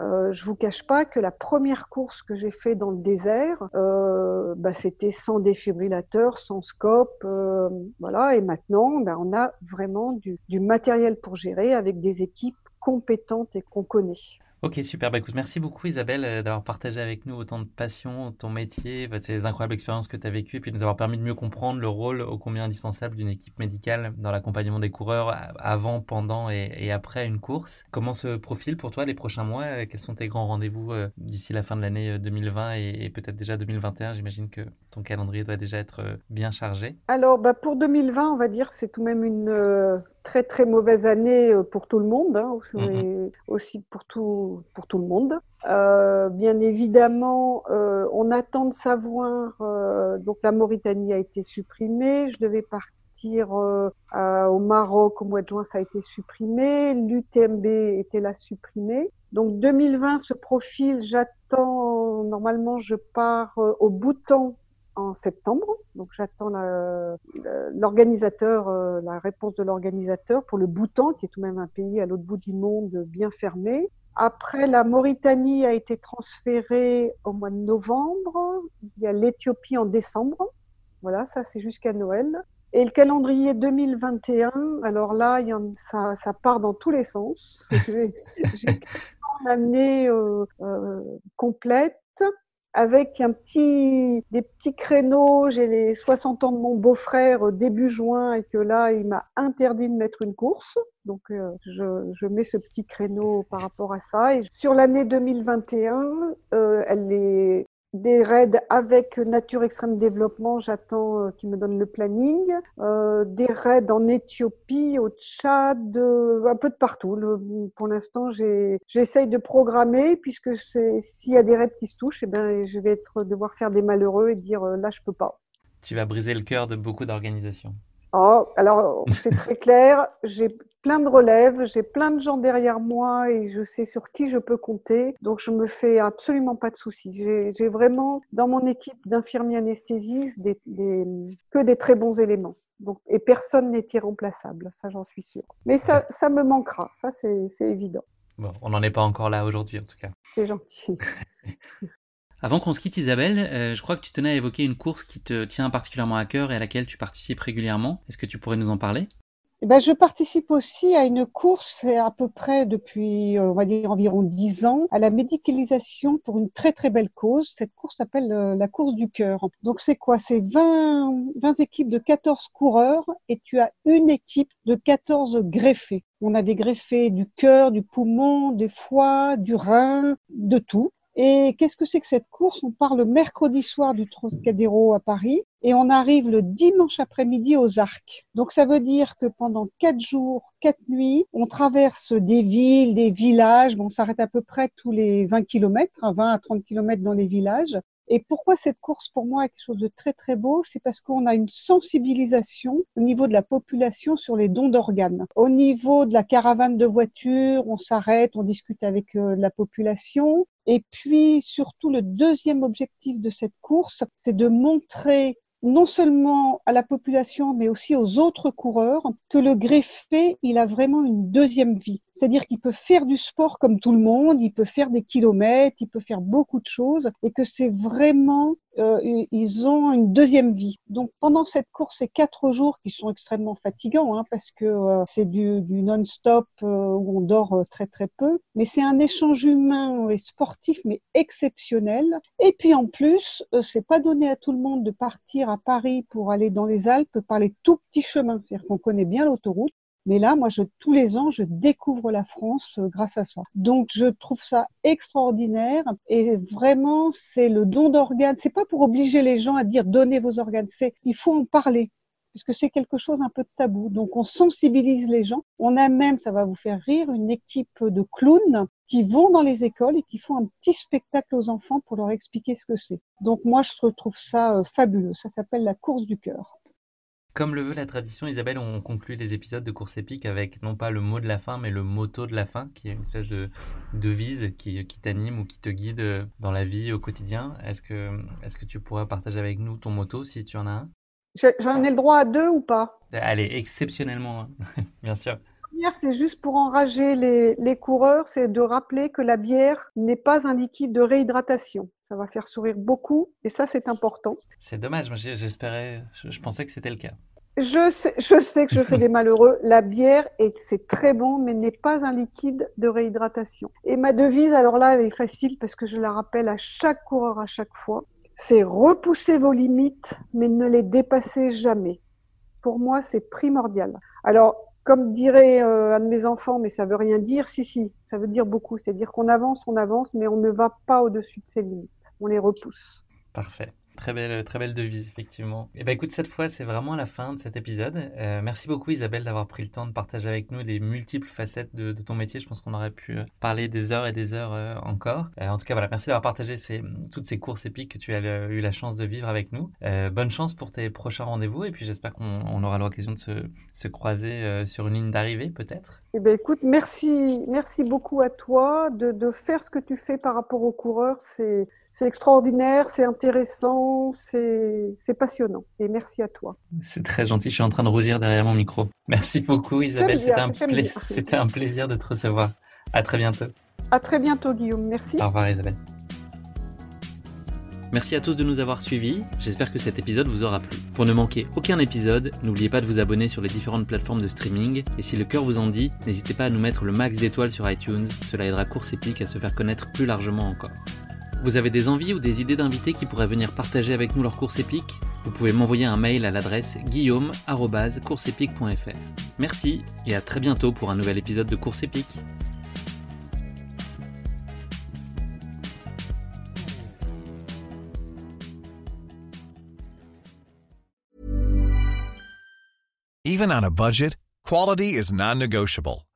Euh, je vous cache pas que la première course que j'ai fait dans le désert, euh, bah, c'était sans défibrillateur, sans scope, euh, voilà. Et maintenant, bah, on a vraiment du matériel pour gérer avec des équipes compétente et qu'on connaît. Ok, super. Bah, écoute, merci beaucoup Isabelle euh, d'avoir partagé avec nous autant de passion, ton métier, bah, ces incroyables expériences que tu as vécues et puis nous avoir permis de mieux comprendre le rôle ô combien indispensable d'une équipe médicale dans l'accompagnement des coureurs avant, pendant et, après une course. Comment se profilent pour toi les prochains mois euh, Quels sont tes grands rendez-vous euh, d'ici la fin de l'année 2020 et, peut-être déjà 2021 J'imagine que ton calendrier doit déjà être bien chargé. Alors, bah, pour 2020, on va dire que c'est tout de même une très très mauvaise année euh, pour tout le monde, hein, mm-hmm. aussi pour tout, pour tout le monde. Euh, bien évidemment, euh, on attend de savoir, donc la Mauritanie a été supprimée, je devais partir au Maroc au mois de juin, ça a été supprimé, l'UTMB était là supprimé. Donc 2020 ce profil, j'attends, normalement je pars au Bhoutan en septembre. Donc j'attends l'organisateur, euh, la, réponse de l'organisateur pour le Bhoutan, qui est tout de même un pays à l'autre bout du monde bien fermé. Après, la Mauritanie a été transférée au mois de novembre. Il y a l'Éthiopie en décembre. Voilà, ça c'est jusqu'à Noël. Et le calendrier 2021, alors là, il y en, ça, ça, part dans tous les sens. J'ai une année euh, euh, complète avec un petit, des petits créneaux. J'ai les 60 ans de mon beau-frère euh, début juin et que là, il m'a interdit de mettre une course. Donc, euh, je, je, mets ce petit créneau par rapport à ça. Et sur l'année 2021, euh, elle est des raids avec Nature Extrême Développement, j'attends euh, qu'ils me donnent le planning, euh, des raids en Éthiopie, au Tchad, euh, un peu de partout. pour l'instant, j'essaye de programmer puisque s'il y a des raids qui se touchent, eh ben, je vais être, devoir faire des malheureux et dire là, je peux pas. Tu vas briser le cœur de beaucoup d'organisations. Oh, alors, c'est très clair. J'ai plein de relèves, j'ai plein de gens derrière moi et je sais sur qui je peux compter. Donc, je me fais absolument pas de soucis. J'ai vraiment, dans mon équipe d'infirmiers anesthésistes, des, que des très bons éléments. Donc, et personne n'est irremplaçable, ça j'en suis sûre. Mais ça, ça me manquera, ça c'est évident. Bon, on n'en est pas encore là aujourd'hui en tout cas. C'est gentil. Avant qu'on se quitte Isabelle, euh, je crois que tu tenais à évoquer une course qui te tient particulièrement à cœur et à laquelle tu participes régulièrement. Est-ce que tu pourrais nous en parler? Eh ben, je participe aussi à une course à peu près depuis, euh, on va dire, environ dix ans, à la médicalisation pour une très très belle cause. Cette course s'appelle euh, la course du cœur. Donc c'est quoi? C'est 20, 20 équipes de 14 coureurs et tu as une équipe de 14 greffés. On a des greffés du cœur, du poumon, des foie, du rein, de tout. Et qu'est-ce que c'est que cette course? On part le mercredi soir du Trocadéro à Paris et on arrive le dimanche après-midi aux Arcs. Donc ça veut dire que pendant quatre jours, quatre nuits, on traverse des villes, des villages. Bon, on s'arrête à peu près tous les 20 kilomètres, 20 hein, à 30 kilomètres dans les villages. Et pourquoi cette course pour moi est quelque chose de très très beau? C'est parce qu'on a une sensibilisation au niveau de la population sur les dons d'organes. Au niveau de la caravane de voitures, on s'arrête, on discute avec euh, la population. Et puis surtout le deuxième objectif de cette course, c'est de montrer non seulement à la population, mais aussi aux autres coureurs, que le greffé, il a vraiment une deuxième vie. C'est-à-dire qu'il peut faire du sport comme tout le monde, il peut faire des kilomètres, il peut faire beaucoup de choses, et que c'est vraiment, euh, ils ont une deuxième vie. Donc pendant cette course, ces quatre jours qui sont extrêmement fatigants, hein, parce que euh, c'est du, du non-stop euh, où on dort très très peu, mais c'est un échange humain et sportif mais exceptionnel. Et puis en plus, c'est pas donné à tout le monde de partir à Paris pour aller dans les Alpes par les tout petits chemins, c'est-à-dire qu'on connaît bien l'autoroute. Mais là, moi, je, tous les ans, je découvre la France euh, grâce à ça. Donc, je trouve ça extraordinaire et vraiment, c'est le don d'organes. C'est pas pour obliger les gens à dire donnez vos organes. C'est il faut en parler puisque c'est quelque chose un peu de tabou. Donc, on sensibilise les gens. On a même, ça va vous faire rire, une équipe de clowns qui vont dans les écoles et qui font un petit spectacle aux enfants pour leur expliquer ce que c'est. Donc, moi, je trouve ça euh, fabuleux. Ça s'appelle la course du cœur. Comme le veut la tradition, Isabelle, on conclut les épisodes de course épique avec non pas le mot de la fin, mais le motto de la fin, qui est une espèce de devise qui, qui t'anime ou qui te guide dans la vie au quotidien. Est-ce que, est que tu pourrais partager avec nous ton motto si tu en as un? J'en ai le droit à deux ou pas? Allez, exceptionnellement, hein. bien sûr. La première, c'est juste pour enrager les, les coureurs, c'est de rappeler que la bière n'est pas un liquide de réhydratation. Ça va faire sourire beaucoup et ça, c'est important. C'est dommage, j'espérais, je, pensais que c'était le cas. Je sais, je sais que je fais des malheureux. La bière, c'est très bon, mais n'est pas un liquide de réhydratation. Et ma devise, alors là, elle est facile parce que je la rappelle à chaque coureur à chaque fois. C'est repousser vos limites, mais ne les dépasser jamais. Pour moi, c'est primordial. Alors, comme dirait euh, un de mes enfants, mais ça veut rien dire, si, si, ça veut dire beaucoup. C'est-à-dire qu'on avance, on avance, mais on ne va pas au-dessus de ses limites. On les repousse. Parfait. Très belle, très belle devise, effectivement. Et eh ben écoute, cette fois, c'est vraiment la fin de cet épisode. Euh, merci beaucoup, Isabelle, d'avoir pris le temps de partager avec nous les multiples facettes de, ton métier. Je pense qu'on aurait pu euh, parler des heures et des heures euh, encore. en tout cas, voilà, merci d'avoir partagé toutes ces courses épiques que tu as eu la chance de vivre avec nous. bonne chance pour tes prochains rendez-vous et puis j'espère qu'on aura l'occasion de se, se croiser sur une ligne d'arrivée, peut-être. Eh ben écoute, merci, merci beaucoup à toi de, de faire ce que tu fais par rapport aux coureurs. C'est c'est extraordinaire, c'est intéressant, c'est passionnant. Et merci à toi. C'est très gentil. Je suis en train de rougir derrière mon micro. Merci beaucoup, Isabelle. C'était un, un, plaisir de te recevoir. À très bientôt. À très bientôt, Guillaume. Merci. Au revoir, Isabelle. Merci à tous de nous avoir suivis. J'espère que cet épisode vous aura plu. Pour ne manquer aucun épisode, n'oubliez pas de vous abonner sur les différentes plateformes de streaming. Et si le cœur vous en dit, n'hésitez pas à nous mettre le max d'étoiles sur iTunes. Cela aidera Course Épique à se faire connaître plus largement encore. Vous avez des envies ou des idées d'invités qui pourraient venir partager avec nous leur course épique Vous pouvez m'envoyer un mail à l'adresse guillaume.courseepique.fr. Merci et à très bientôt pour un nouvel épisode de Course épique. Even on a budget, quality is non-negotiable.